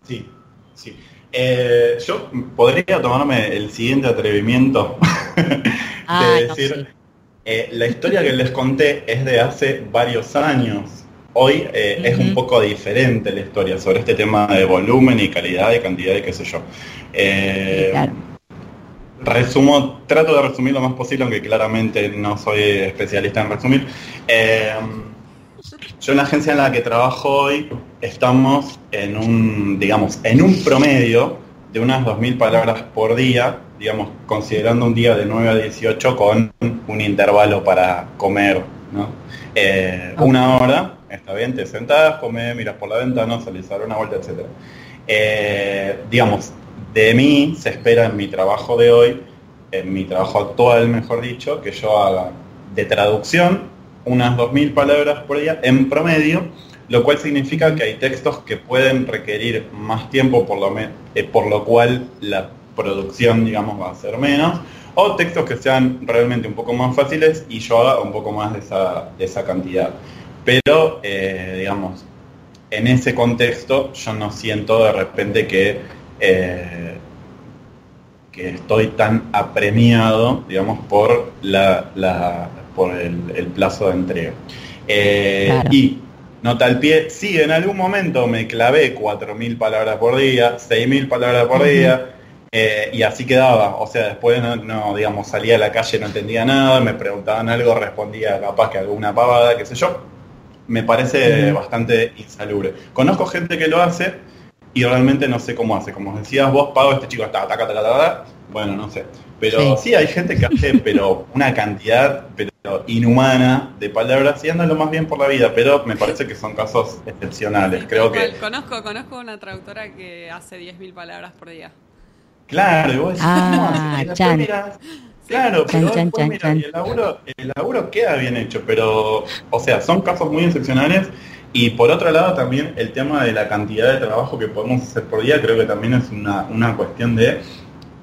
Sí, sí. Eh, yo podría tomarme el siguiente atrevimiento Ah, de no, decir, sí. eh, la historia que les conté es de hace varios años. Hoy eh, es un poco diferente la historia sobre este tema de volumen y calidad y cantidad y qué sé yo. Eh, claro. Resumo, trato de resumir lo más posible, aunque claramente no soy especialista en resumir. Eh, yo en la agencia en la que trabajo hoy estamos en un, digamos, en un promedio de unas 2.000 palabras por día, digamos, considerando un día de 9 a 18 con un intervalo para comer, ¿no? Eh, una hora, está bien, te sentás, comés, miras por la ventana, salís a dar una vuelta, etc. Eh, digamos, de mí se espera en mi trabajo de hoy, en mi trabajo actual, mejor dicho, que yo haga de traducción unas 2.000 palabras por día en promedio, lo cual significa que hay textos que pueden requerir más tiempo, por lo, eh, por lo cual la producción, digamos, va a ser menos, o textos que sean realmente un poco más fáciles y yo haga un poco más de esa, de esa cantidad. Pero, eh, digamos, en ese contexto yo no siento de repente que, eh, que estoy tan apremiado, digamos, por, la, la- por el, el plazo de entrega. Eh, Claro. Y nota al pie, sí, en algún momento me clavé 4.000 palabras por día, 6.000 palabras por día, eh, y así quedaba. O sea, después, no, no, digamos, salía a la calle, no entendía nada, me preguntaban algo, respondía capaz que alguna pavada, qué sé yo. Me parece bastante insalubre. Conozco gente que lo hace y realmente no sé cómo hace. Como decías vos, Pago, este chico está taca, taca, taca, taca. Bueno, no sé. Pero Sí. sí. hay gente que hace pero una cantidad pero inhumana de palabras y anda lo más bien por la vida, pero me parece que son casos excepcionales. Sí, Creo que. Conozco, conozco una traductora que hace 10.000 palabras por día. claro, y vos decís, Ah, ¿cómo hace? Claro, pero chan, después, chan, mira, chan. y el laburo, el laburo queda bien hecho, pero, o sea, son casos muy excepcionales. Y por otro lado también el tema de la cantidad de trabajo que podemos hacer por día creo que también es una, una cuestión de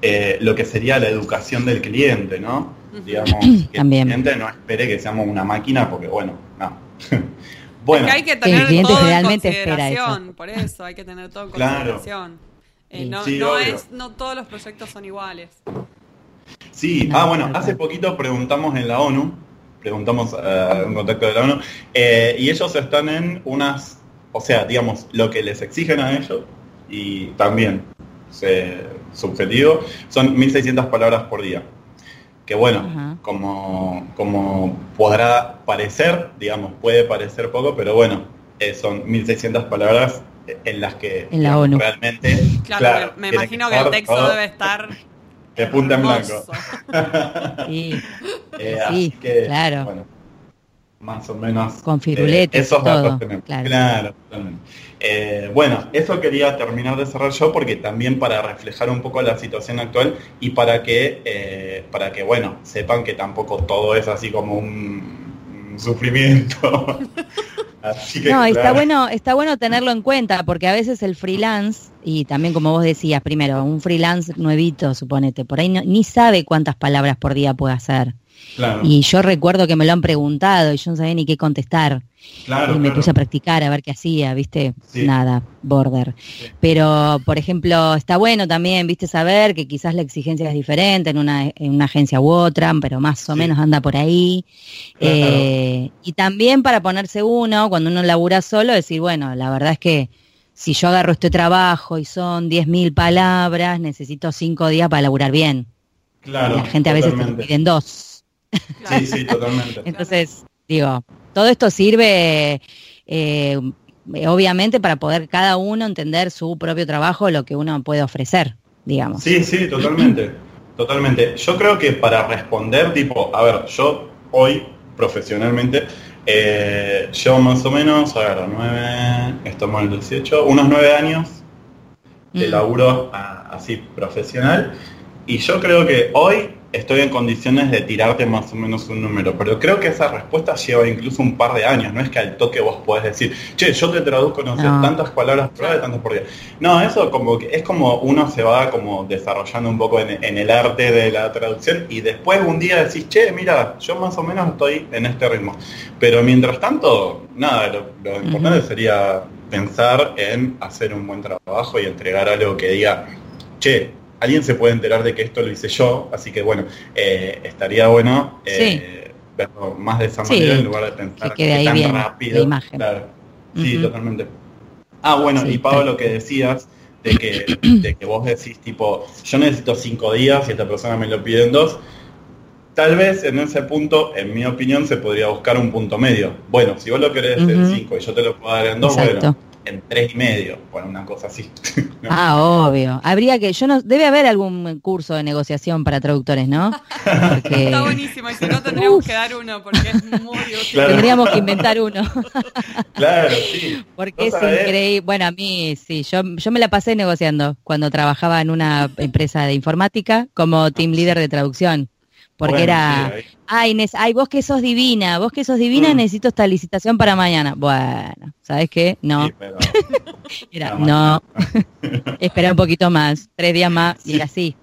eh, lo que sería la educación del cliente, ¿no? Digamos, que También. el cliente no espere que seamos una máquina porque, bueno, no. bueno, hay que tener cliente todo en generalmente espera eso. consideración, por eso hay que tener todo en Claro. consideración. Eh, Sí. no, Sí, no es, no todos los proyectos son iguales. Sí, No, ah, bueno, hace poquito preguntamos en la ONU, preguntamos a un contacto de la ONU, eh, y ellos están en unas, o sea, digamos, lo que les exigen a ellos, y también, se- subjetivo, son 1600 palabras por día. Que bueno, Ajá. como, como podrá parecer, digamos, puede parecer poco, pero bueno, eh, son 1600 palabras en las que En la ONU. realmente, Claro, me, imagino que el texto todo debe estar de punta en blanco. Sí, Eh, Sí, que, claro. bueno, más o menos. Con firuletes eh, esos todo, datos tenemos. claro. Claro. Eh, bueno, eso quería terminar de cerrar yo porque también para reflejar un poco la situación actual y para que, eh, para que bueno, sepan que tampoco todo es así como un, un sufrimiento. así que, No, está bueno, está bueno tenerlo en cuenta, porque a veces el freelance, y también como vos decías, primero, un freelance nuevito, suponete, por ahí no- ni sabe cuántas palabras por día puede hacer. Claro, Y yo recuerdo que me lo han preguntado y yo no sabía ni qué contestar. claro, y me claro. puse a practicar a ver qué hacía, ¿viste? Sí. Nada, border. Sí. Pero, por ejemplo, está bueno también, ¿viste? Saber que quizás la exigencia es diferente en una, en una agencia u otra, pero más o Sí. menos anda por ahí. Claro. Eh, y también para ponerse uno, cuando uno labura solo, decir, bueno, la verdad es que si yo agarro este trabajo y son 10.000 palabras, necesito cinco días para laburar bien. Claro, Y la gente a veces te piden dos. Sí, sí, totalmente. Entonces, digo, todo esto sirve eh, obviamente para poder cada uno entender su propio trabajo, lo que uno puede ofrecer, digamos. Sí, sí, totalmente. Totalmente. Yo creo que para responder, tipo, a ver, yo hoy, profesionalmente, eh, llevo más o menos, a ver, nueve, estamos en el 18, unos nueve años de Mm. laburo a- así profesional. Y yo creo que hoy estoy en condiciones de tirarte más o menos un número, pero creo que esa respuesta lleva incluso un par de años, no es que al toque vos podés decir, che, yo te traduzco, no sé, No. tantas palabras hora, tantas por día. No, eso como que es como uno se va como desarrollando un poco en, en el arte de la traducción y después un día decís, che, mira, yo más o menos estoy en este ritmo. Pero mientras tanto, nada, lo, lo importante sería pensar en hacer un buen trabajo y entregar algo que diga, che, alguien se puede enterar de que esto lo hice yo, así que bueno, eh, estaría bueno eh, verlo más de esa Sí, manera en lugar de pensar que ahí tan bien rápido. la imagen. Claro. Sí, totalmente. Ah, bueno, Sí, y Pablo, lo que decías de que, de que vos decís tipo, yo necesito cinco días y esta persona me lo pide en dos, tal vez en ese punto, en mi opinión, se podría buscar un punto medio. Bueno, si vos lo querés en cinco y yo te lo puedo dar en dos, Exacto. bueno, en tres y medio, bueno, una cosa así. ¿no? Ah, obvio. Habría que, yo no, debe haber algún curso de negociación para traductores, ¿no? Porque Está buenísimo y si no tendríamos Uf. que dar uno porque es muy útil. Claro. tendríamos que inventar uno. Claro, sí. Porque ¿No es increíble. Bueno, a mí sí, yo, yo me la pasé negociando cuando trabajaba en una empresa de informática como team leader de traducción. Porque Bueno, era, ay, ay, vos que sos divina, vos que sos divina, Mm. necesito esta licitación para mañana. Bueno, ¿sabes qué? No, Sí, pero- era, no, espera un poquito más, tres días más, y era así.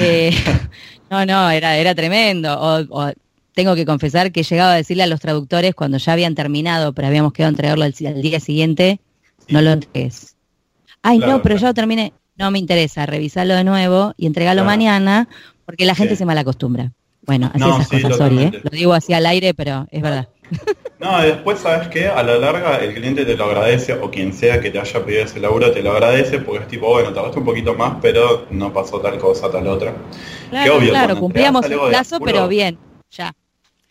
Eh, no, no, era, era tremendo. O, o tengo que confesar que he llegado a decirle a los traductores cuando ya habían terminado, pero habíamos quedado a entregarlo al, al día siguiente, Sí. no lo entregues. Ay, Claro, no, pero claro. ya lo terminé. No me interesa, revisalo de nuevo y entregalo Claro. mañana, porque la gente se malacostumbra. Bueno, así No, esas sí, cosas, sorry, ¿eh? Lo digo así al aire, pero es verdad. No, y después, ¿sabes qué? A la larga el cliente te lo agradece, o quien sea que te haya pedido ese laburo te lo agradece, porque es tipo, bueno, tardaste un poquito más, pero no pasó tal cosa, tal otra. Claro, obvio, claro, cumplíamos el plazo, apuro- pero bien, ya.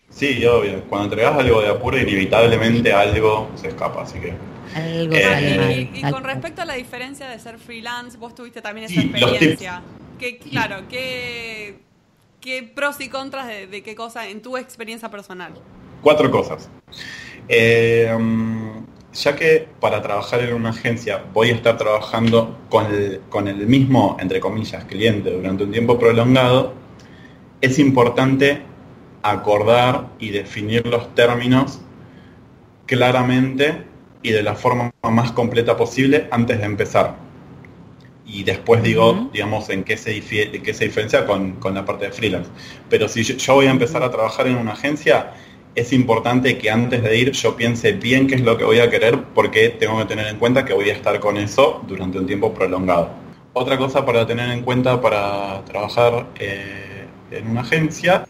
Sí, obvio. Cuando entregas algo de apuro, inevitablemente algo se escapa, así que... Algo Eh, sale mal. Y, con respecto a la diferencia de ser freelance, vos tuviste también esa Sí, los experiencia. Que, claro, ¿qué, qué pros y contras de, qué cosa en tu experiencia personal? Cuatro cosas. Eh, mm, ya que para trabajar en una agencia voy a estar trabajando con el, con el mismo, entre comillas, cliente durante un tiempo prolongado, es importante acordar y definir los términos claramente y de la forma más completa posible antes de empezar. Y después digo, digamos, en qué se, en qué se diferencia con, con la parte de freelance. Pero si yo, yo voy a empezar a trabajar en una agencia, es importante que antes de ir yo piense bien qué es lo que voy a querer porque tengo que tener en cuenta que voy a estar con eso durante un tiempo prolongado. Otra cosa para tener en cuenta para trabajar eh, en una agencia,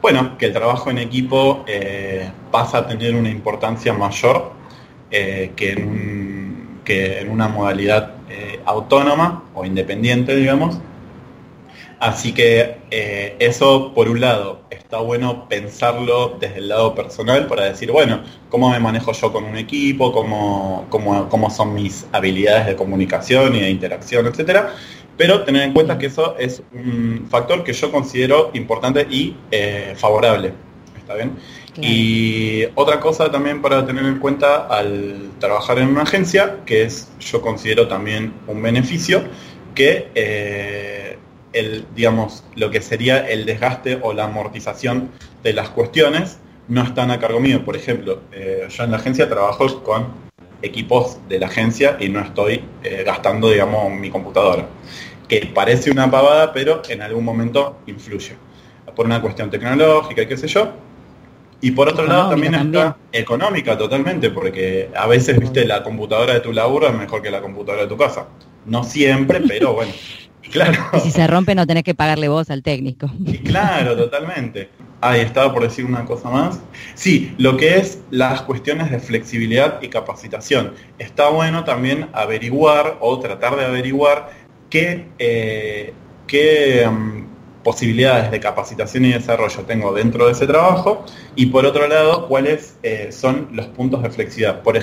bueno, que el trabajo en equipo eh, pasa a tener una importancia mayor eh, que, en que, en una modalidad eh, autónoma o independiente, digamos. Así que eso, por un lado, está bueno pensarlo desde el lado personal para decir, bueno, ¿cómo me manejo yo con un equipo? ¿Cómo, cómo, cómo son mis habilidades de comunicación y de interacción, etcétera? pero tener en cuenta que eso es un factor que yo considero importante y eh, favorable. ¿Está bien? Y otra cosa también para tener en cuenta al trabajar en una agencia, que es, yo considero también un beneficio, que eh, el, digamos, lo que sería el desgaste o la amortización de las cuestiones no están a cargo mío. Por ejemplo, eh, yo en la agencia trabajo con equipos de la agencia y no estoy gastando, digamos, mi computadora que parece una pavada, pero en algún momento influye. Por una cuestión tecnológica y qué sé yo. Y por otro lado también, está económica totalmente, porque a veces, viste, la computadora de tu laburo es mejor que la computadora de tu casa. No siempre, pero bueno. Claro. Y si se rompe no tenés que pagarle vos al técnico. Y claro, totalmente. Ahí estaba por decir una cosa más. Sí, lo que es las cuestiones de flexibilidad y capacitación. Está bueno también averiguar o tratar de averiguar qué, eh, mm, posibilidades de capacitación y desarrollo tengo dentro de ese trabajo y por otro lado, cuáles eh, son los puntos de flexibilidad. Por,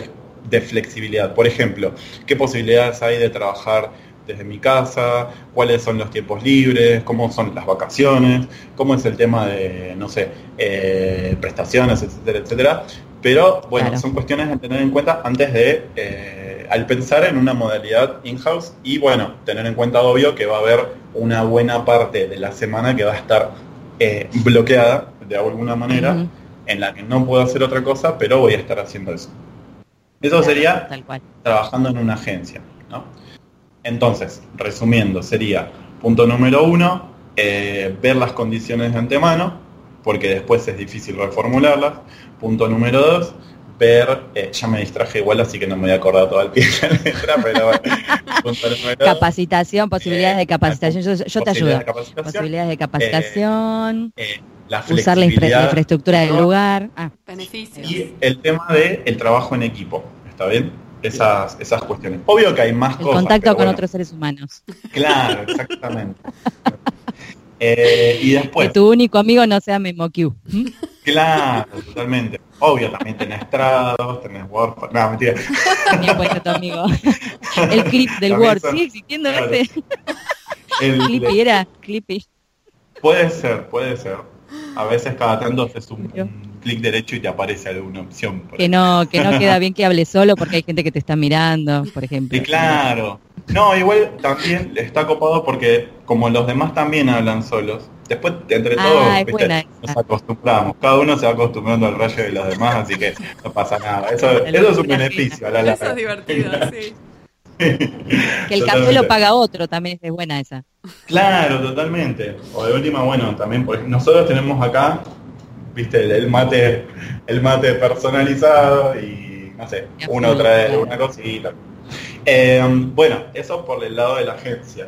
de flexibilidad. Por ejemplo, qué posibilidades hay de trabajar desde mi casa, cuáles son los tiempos libres, cómo son las vacaciones, cómo es el tema de, no sé, eh, prestaciones, etcétera, etcétera. Pero bueno, son cuestiones a tener en cuenta antes de al pensar en una modalidad in-house y bueno, tener en cuenta obvio que va a haber una buena parte de la semana que va a estar eh, bloqueada de alguna manera, en la que no puedo hacer otra cosa, pero voy a estar haciendo eso. Eso sería trabajando en una agencia. Entonces, resumiendo, sería punto número uno, eh, ver las condiciones de antemano, porque después es difícil reformularlas. Punto número dos, ver, eh, ya me distraje igual, así que no me voy a acordar todo el pie de la letra, pero Capacitación, posibilidades de eh, capacitación, yo, te ayudo. posibilidades de capacitación. Eh, la usar la, infraestructura del lugar. Ah. Beneficios. Y el tema del el trabajo en equipo, ¿está bien? Esas, esas cuestiones. Obvio que hay más el cosas. Contacto con otros seres humanos. Claro, exactamente. y después. Que tu único amigo no sea MemoQ. Claro, totalmente. Obvio, también tenés Trados, tenés Word. No, mentira. También puede ser tu amigo. El clip del Word, ¿sigue existiendo este? El, Clippy era, Clippy. Puede ser, puede ser. A veces cada tanto haces un, clic derecho y te aparece alguna opción. Que no, que no queda bien que hables solo porque hay gente que te está mirando, por ejemplo. Y claro. No, igual también está copado porque como los demás también hablan solos, después entre ah, todos nos acostumbramos. Cada uno se va acostumbrando al rayo de los demás, así que no pasa nada. Eso, eso es un beneficio a la Eso es divertido, sí. que el café lo paga otro, también es buena esa. Claro, totalmente. O de última, bueno, también porque nosotros tenemos acá, viste, el, mate, el mate personalizado y no sé, uno trae una cosita. Eh, bueno, eso por el lado de la agencia.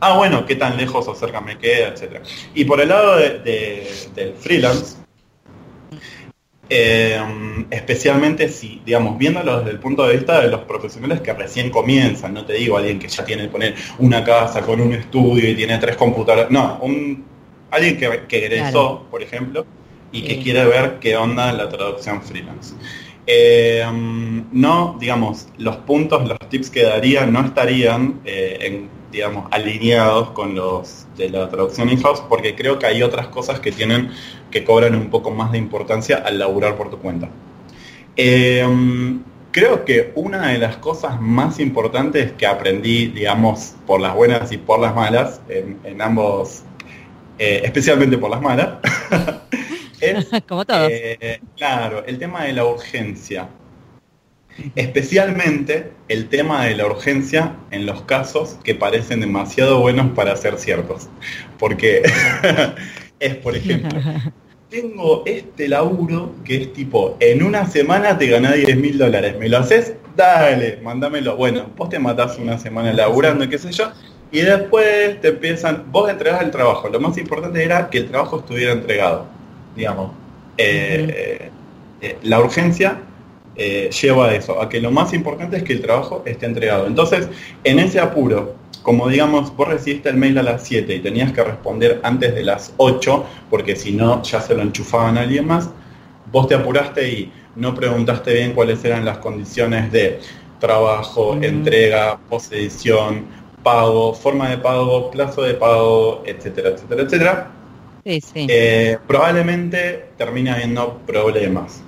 Ah, bueno, qué tan lejos o cerca me queda, etcétera. Y por el lado del freelance, eh, especialmente si, digamos, viéndolo desde el punto de vista de los profesionales que recién comienzan, no te digo alguien que ya tiene poner una casa con un estudio y tiene tres computadoras, no, un, alguien que, que egresó, por ejemplo, y que quiere ver qué onda la traducción freelance. Eh, no, digamos, los puntos, los tips que daría no estarían eh, en, digamos, alineados con los de la traducción in-house porque creo que hay otras cosas que tienen, que cobran un poco más de importancia al laburar por tu cuenta. Eh, creo que una de las cosas más importantes que aprendí, digamos, por las buenas y por las malas, en, ambos, especialmente por las malas, Como todos. Eh, claro, el tema de la urgencia. Especialmente el tema de la urgencia en los casos que parecen demasiado buenos para ser ciertos. Porque es, por ejemplo, tengo este laburo que es tipo, en una semana te ganas 10 mil dólares. ¿Me lo haces? Dale, mándamelo. Bueno, vos te matás una semana laburando, qué sé yo, Y después te empiezan, vos entregás el trabajo. Lo más importante era que el trabajo estuviera entregado, digamos. Eh, eh, la urgencia eh, lleva a eso, a que lo más importante es que el trabajo esté entregado. Entonces, en ese apuro, como digamos, vos recibiste el mail a las 7 y tenías que responder antes de las 8, porque si no ya se lo enchufaban a alguien más, vos te apuraste y no preguntaste bien cuáles eran las condiciones de trabajo, entrega, posedición, pago, forma de pago, plazo de pago, etcétera, etcétera, etcétera. Eh, probablemente termine habiendo problemas.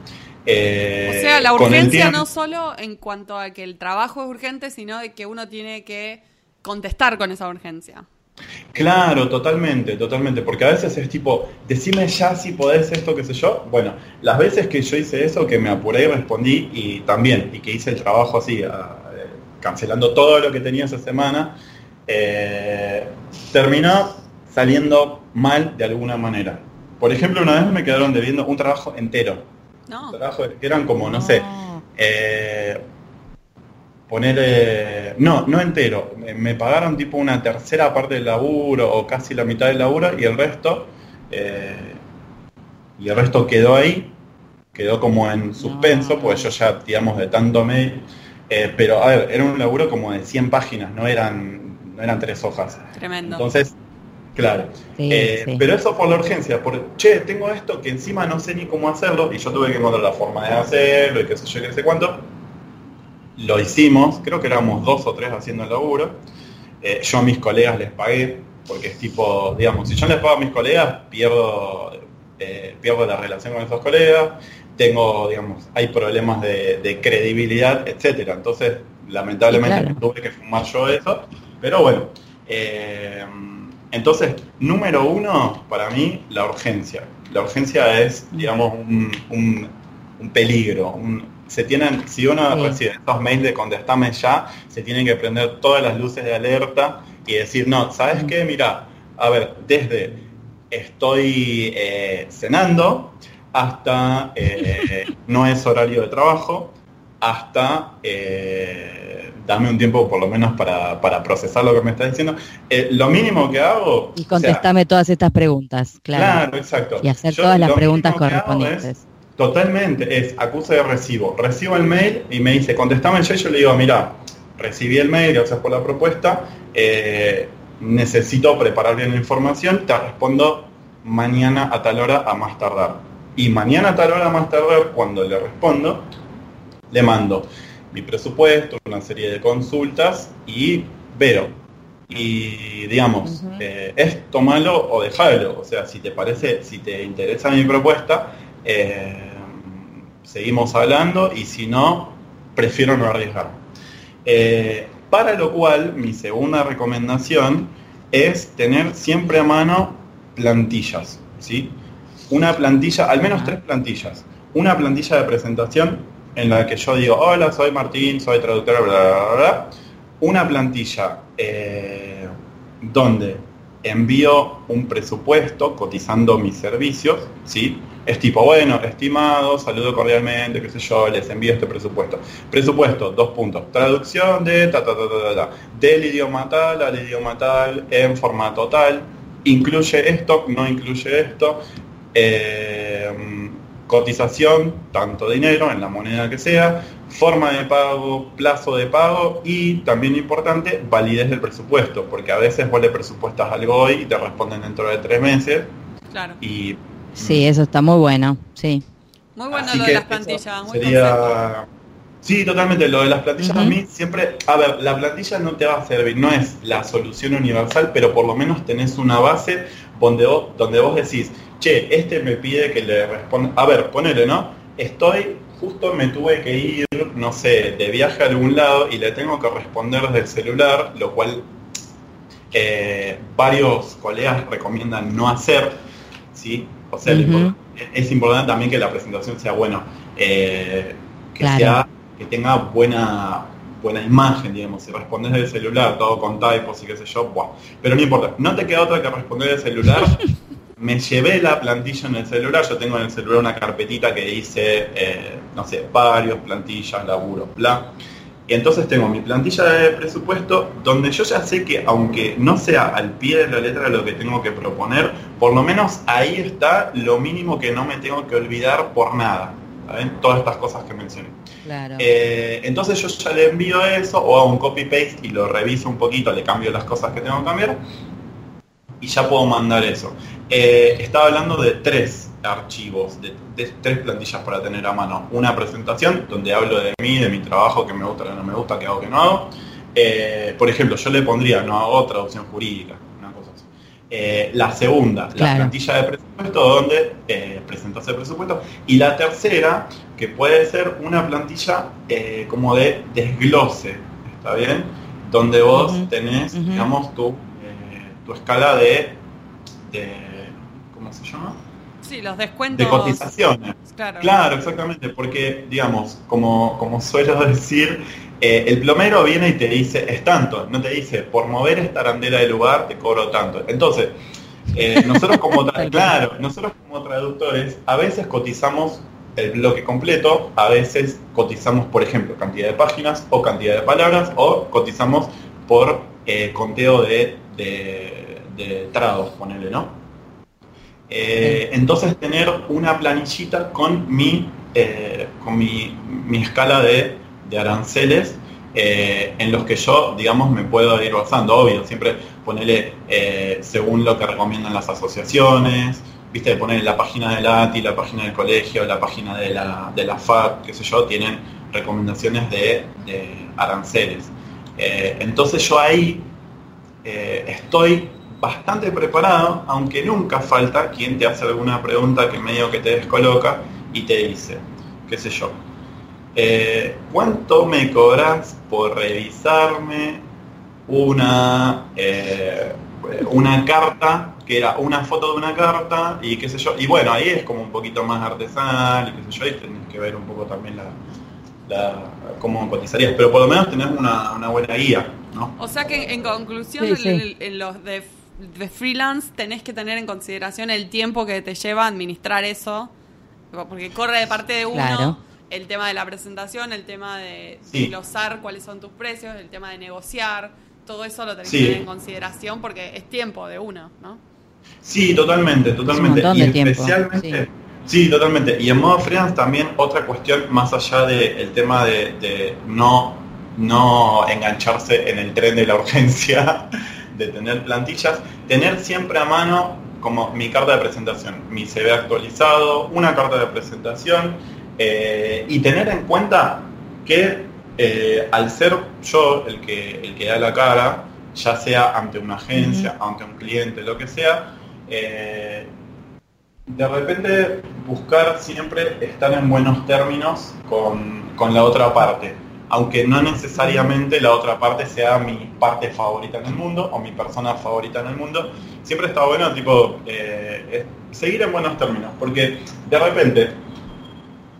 Eh, o sea, la urgencia no solo en cuanto a que el trabajo es urgente, sino de que uno tiene que contestar con esa urgencia. Claro, totalmente, totalmente, porque a veces es tipo, decime ya si podés esto, qué sé yo. Bueno, las veces que yo hice eso, que me apuré y respondí, y también, y que hice el trabajo así, eh, cancelando todo lo que tenía esa semana, eh, terminó saliendo mal de alguna manera. Por ejemplo, una vez me quedaron debiendo un trabajo entero. No. Un trabajo que eran como, no, sé, eh, poner... no, no entero. Me, pagaron tipo una tercera parte del laburo o casi la mitad del laburo y el resto... Eh, y el resto quedó ahí, quedó como en suspenso, pues yo ya, digamos, de tanto mail... Eh, pero, a ver, era un laburo como de 100 páginas, no eran, no eran tres hojas. Tremendo. Entonces, claro. Eh, pero eso por la urgencia, porque, che, tengo esto que encima no sé ni cómo hacerlo, y yo tuve que encontrar la forma de hacerlo, y qué sé yo, qué sé cuánto lo hicimos, creo que éramos dos o tres haciendo el laburo. Eh, yo a mis colegas les pagué, porque es tipo, digamos, si yo les pago a mis colegas, pierdo, eh, pierdo la relación con esos colegas, tengo, digamos, hay problemas de, credibilidad, etcétera. Entonces, lamentablemente tuve que fumar yo eso, pero bueno. Entonces, número uno, para mí, la urgencia. La urgencia es, digamos, un, un, un peligro, un, se tienen, si uno recibe estos mails de contestame ya, se tienen que prender todas las luces de alerta y decir, no, ¿sabes qué? Mira, a ver, desde estoy eh, cenando hasta eh, no es horario de trabajo, hasta eh, dame un tiempo por lo menos para, procesar lo que me estás diciendo. lo mínimo que hago... Y contestame todas estas preguntas, claro. Claro, exacto. Y hacer todas las preguntas correspondientes Totalmente, es acuse de recibo. Recibo el mail y me dice, contestame y yo le digo, mira, recibí el mail, gracias por la propuesta, eh, necesito preparar bien la información, te respondo mañana a tal hora a más tardar. Y mañana a tal hora a más tardar, cuando le respondo, le mando mi presupuesto, una serie de consultas y veo. Y digamos, eh, es tomalo o dejalo. O sea, si te parece, si te interesa mi propuesta, eh, seguimos hablando y si no, prefiero no arriesgar. Eh, para lo cual, mi segunda recomendación es tener siempre a mano plantillas, ¿sí? Una plantilla, al menos tres plantillas. Una plantilla de presentación en la que yo digo, hola, soy Martín, soy traductor, bla, bla, bla. Una plantilla eh, donde envío un presupuesto cotizando mis servicios, ¿sí? Es tipo, bueno, estimado, saludo cordialmente, qué sé yo, les envío este presupuesto. Presupuesto, dos puntos. Traducción de ta, ta, ta, ta, ta, del idioma tal al idioma tal, en formato tal. Incluye esto, no incluye esto. Eh, cotización, tanto dinero, en la moneda que sea, forma de pago, plazo de pago y también importante, validez del presupuesto, porque a veces vos le presupuestas algo hoy y te responden dentro de tres meses. Claro. Y Sí, eso está muy bueno, sí. Muy bueno lo de las plantillas, muy sería... Sí, totalmente. Lo de las plantillas a mí siempre, a ver, la plantilla no te va a servir, no es la solución universal, pero por lo menos tenés una base donde vos, donde vos decís, che, este me pide que le responda, a ver, ponele, ¿no? Estoy, justo me tuve que ir, no sé, de viaje a algún lado y le tengo que responder desde el celular, lo cual eh, varios colegas recomiendan no hacer, ¿sí? O sea, es importante también que la presentación sea bueno, eh, que sea, que tenga buena buena imagen, digamos, si respondes del celular, todo con typos y qué sé yo, buah. pero no importa, no te queda otra que responder del celular. Me llevé la plantilla en el celular, yo tengo en el celular una carpetita que dice, eh, no sé, varios, plantillas, laburo, bla. Y entonces tengo mi plantilla de presupuesto donde yo ya sé que aunque no sea al pie de la letra lo que tengo que proponer, por lo menos ahí está lo mínimo que no me tengo que olvidar por nada. ¿saben? Todas estas cosas que mencioné. Claro. Eh, entonces yo ya le envío eso o hago un copy-paste y lo reviso un poquito, le cambio las cosas que tengo que cambiar y ya puedo mandar eso. Eh, estaba hablando de tres archivos, de, de tres plantillas para tener a mano. Una presentación donde hablo de mí, de mi trabajo, que me gusta, que no me gusta, que hago, que no hago. Eh, por ejemplo, yo le pondría, no hago traducción jurídica, una cosa así. Eh, la segunda, la plantilla de presupuesto, donde eh, presentas el presupuesto. Y la tercera, que puede ser una plantilla como de desglose, ¿está bien? Donde vos tenés, digamos, tu, tu escala de, de, ¿cómo se llama? Sí, los descuentos. De cotizaciones. Claro. Claro, exactamente, porque, digamos, como, como suelo decir, eh, el plomero viene y te dice, es tanto, no te dice, por mover esta arandela del lugar te cobro tanto. Entonces, eh, nosotros como, claro, nosotros como traductores, a veces cotizamos el bloque completo, a veces cotizamos, por ejemplo, cantidad de páginas o cantidad de palabras, o cotizamos por eh, conteo de, de, de ponele, ¿no? Eh, entonces tener una planillita con mi, eh, con mi, mi escala de, de aranceles eh, en los que yo, digamos, me puedo ir basando, obvio, siempre ponerle según lo que recomiendan las asociaciones, viste, poner la página del ATI, la página del colegio, la página de la, de la FAC, qué sé yo, tienen recomendaciones de, aranceles. Entonces yo ahí estoy bastante preparado, aunque nunca falta quien te hace alguna pregunta que medio que te descoloca y te dice, qué sé yo, eh, ¿cuánto me cobras por revisarme una, eh, una carta, que era una foto de una carta y qué sé yo? Y bueno, ahí es como un poquito más artesanal y qué sé yo, y tenés que ver un poco también la, la cómo cotizarías, pero por lo menos tenés una, una buena guía, ¿no? O sea que en conclusión, Sí, sí. en, en- en los de, de freelance tenés que tener en consideración el tiempo que te lleva administrar eso, porque corre de parte de uno Claro. el tema de la presentación, el tema de Sí. glosar cuáles son tus precios, el tema de negociar, todo eso lo tenés Sí. que tener en consideración porque es tiempo de uno, ¿no? Sí, totalmente, totalmente. y de especialmente, sí. totalmente. Y en modo freelance también otra cuestión más allá del tema de, de no, no engancharse en el tren de la urgencia, de tener plantillas, tener siempre a mano como mi carta de presentación, mi CV actualizado, una carta de presentación eh, y tener en cuenta que eh, al ser yo el que, el que da la cara, ya sea ante una agencia, ante un cliente, lo que sea, eh, de repente buscar siempre estar en buenos términos con, con la otra parte, aunque no necesariamente la otra parte sea mi parte favorita en el mundo o mi persona favorita en el mundo, siempre está bueno tipo eh, seguir en buenos términos, porque de repente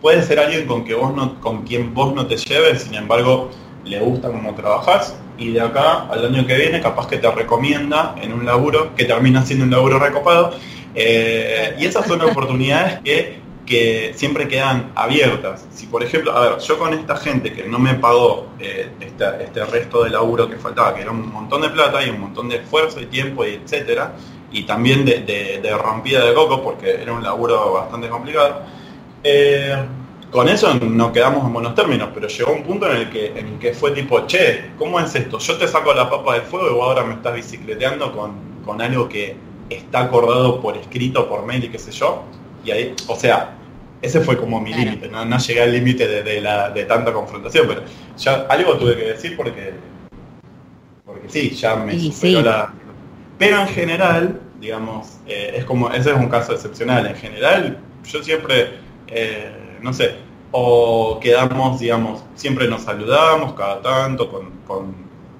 puede ser alguien con que vos no, con quien vos no te lleves, sin embargo le gusta cómo trabajás y de acá al año que viene capaz que te recomienda en un laburo que termina siendo un laburo recopado eh, y esas son oportunidades que, que siempre quedan abiertas. Si por ejemplo, a ver, yo con esta gente que no me pagó eh, esta- este resto de laburo que faltaba, que era un montón de plata y un montón de esfuerzo y tiempo y etcétera, y también de, de- de rompida de coco porque era un laburo bastante complicado, eh, con eso nos quedamos en buenos términos, pero llegó un punto en el que en el que fue tipo, che, ¿cómo es esto? Yo te saco la papa del fuego y vos ahora me estás bicicleteando con, con algo que está acordado por escrito, por mail y qué sé yo. Y ahí, o sea, ese fue como mi Claro. límite, no, no llegué al límite de, de la, de tanta confrontación, pero ya algo tuve que decir porque, porque sí, ya me Y superó sí. la... Pero en general, digamos, eh, es como, ese es un caso excepcional. En general, yo siempre, eh, no sé, o quedamos, digamos, siempre nos saludamos cada tanto con, con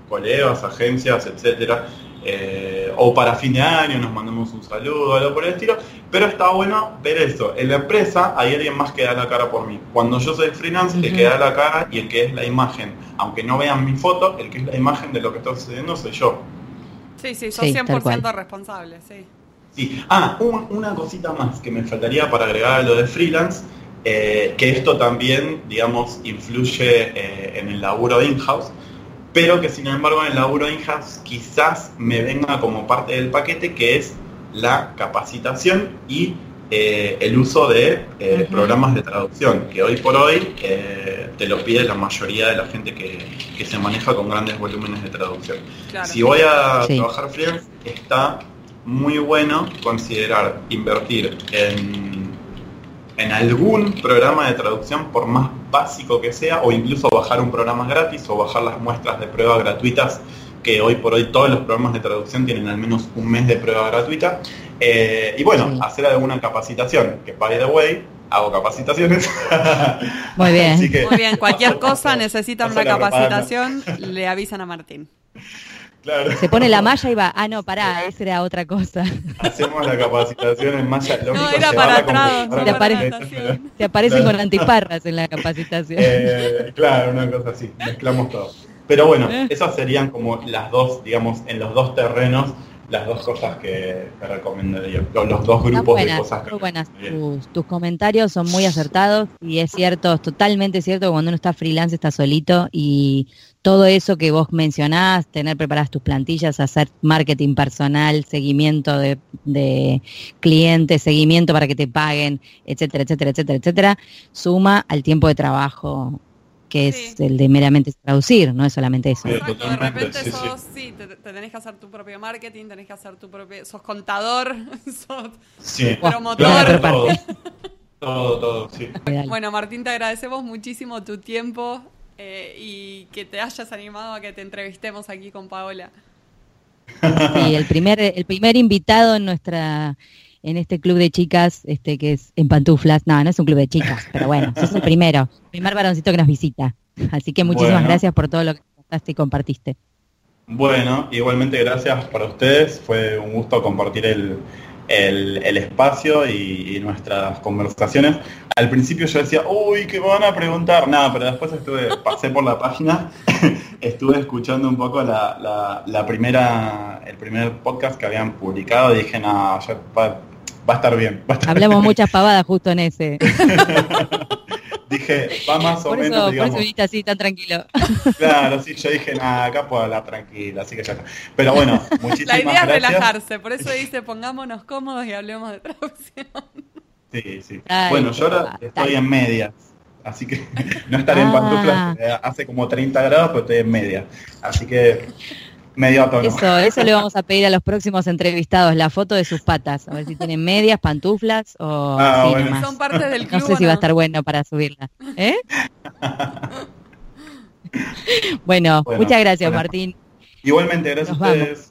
colegas, agencias, etcétera. Eh, o para fin de año nos mandamos un saludo, algo por el estilo, pero está bueno ver eso. En la empresa hay alguien más que da la cara por mí. Cuando yo soy freelance, el que Ujú. da la cara y el que es la imagen, aunque no vean mi foto, el que es la imagen de lo que está sucediendo soy yo. Sí, sí, sos Sí, tal 100% cual. responsable, sí. Sí. Ah, un- una cosita más que me faltaría para agregar a lo de freelance. eh, que esto también, digamos, influye eh, en el laburo in-house, pero que sin embargo en el laburo in-house quizás me venga como parte del paquete, que es la capacitación y eh, el uso de programas de traducción, que hoy por hoy te lo pide la mayoría de la gente que, se maneja con grandes volúmenes de traducción. Si voy a trabajar freelance, está muy bueno considerar invertir en, en algún programa de traducción, por más básico que sea, o incluso bajar un programa gratis o bajar las muestras de prueba gratuitas, que hoy por hoy todos los programas de traducción tienen al menos un mes de prueba gratuita. Eh, y bueno, hacer alguna capacitación, que by the way, hago capacitaciones. Muy bien. Muy bien, cualquier cosa necesitan una capacitación, le avisan a Martín. Se pone la malla y va, ah, no, pará, esa era otra cosa. Hacemos la capacitación en malla. no, era para atrás. Te, aparecen con antiparras en la capacitación. Eh, claro, una cosa así, mezclamos todo. Pero bueno, eh. esas serían como las dos, digamos, en los dos terrenos, las dos cosas que, recomendaría, los dos grupos de cosas que... buenas. Tus, tus, comentarios son muy acertados y es cierto, es totalmente cierto que cuando uno está freelance está solito y todo eso que vos mencionás, tener preparadas tus plantillas, hacer marketing personal, seguimiento de, clientes, seguimiento para que te paguen, etcétera, etcétera, etcétera, etcétera, suma al tiempo de trabajo que es el de meramente traducir, no es solamente eso. de repente sos, sí, te, tenés que hacer tu propio marketing, tenés que hacer tu propio, sos contador, sos promotor. todo, todo, todo, sí. Bueno, Martín, te agradecemos muchísimo tu tiempo. Eh, y que te hayas animado a que te entrevistemos aquí con Paola. Sí, el primer, el primer invitado en nuestra en este club de chicas, este que es en pantuflas. No, no es un club de chicas, pero bueno, sos el primero, el primer varoncito que nos visita. Así que muchísimas gracias por todo lo que contaste y compartiste. Bueno, igualmente gracias para ustedes. Fue un gusto compartir el, el, espacio y, nuestras conversaciones. Al principio yo decía, uy, ¿qué me van a preguntar? Nada, pero después estuve, pasé por la página, estuve escuchando un poco la, la, primera, el primer podcast que habían publicado y dije, nada, va, va, a estar bien. Hablamos muchas pavadas justo en ese. dije, va más o menos. Por eso así tan tranquilo. Claro, sí, yo dije, nada, acá puedo hablar tranquila, así que ya está. Pero bueno, muchísimas gracias. La idea es relajarse, por eso dice, pongámonos cómodos y hablemos de traducción. Sí, sí. bueno, yo ahora estoy en medias. Así que no estaré en ah. pantuflas, eh, hace como 30 grados, pero estoy en medias. Así que medio tono. Eso, eso le vamos a pedir a los próximos entrevistados, la foto de sus patas, a ver si tienen medias, pantuflas o ah, bueno. Son parte del club, No sé si va a estar bueno para subirla. ¿Eh? bueno, muchas gracias, Martín. Igualmente, gracias a ustedes.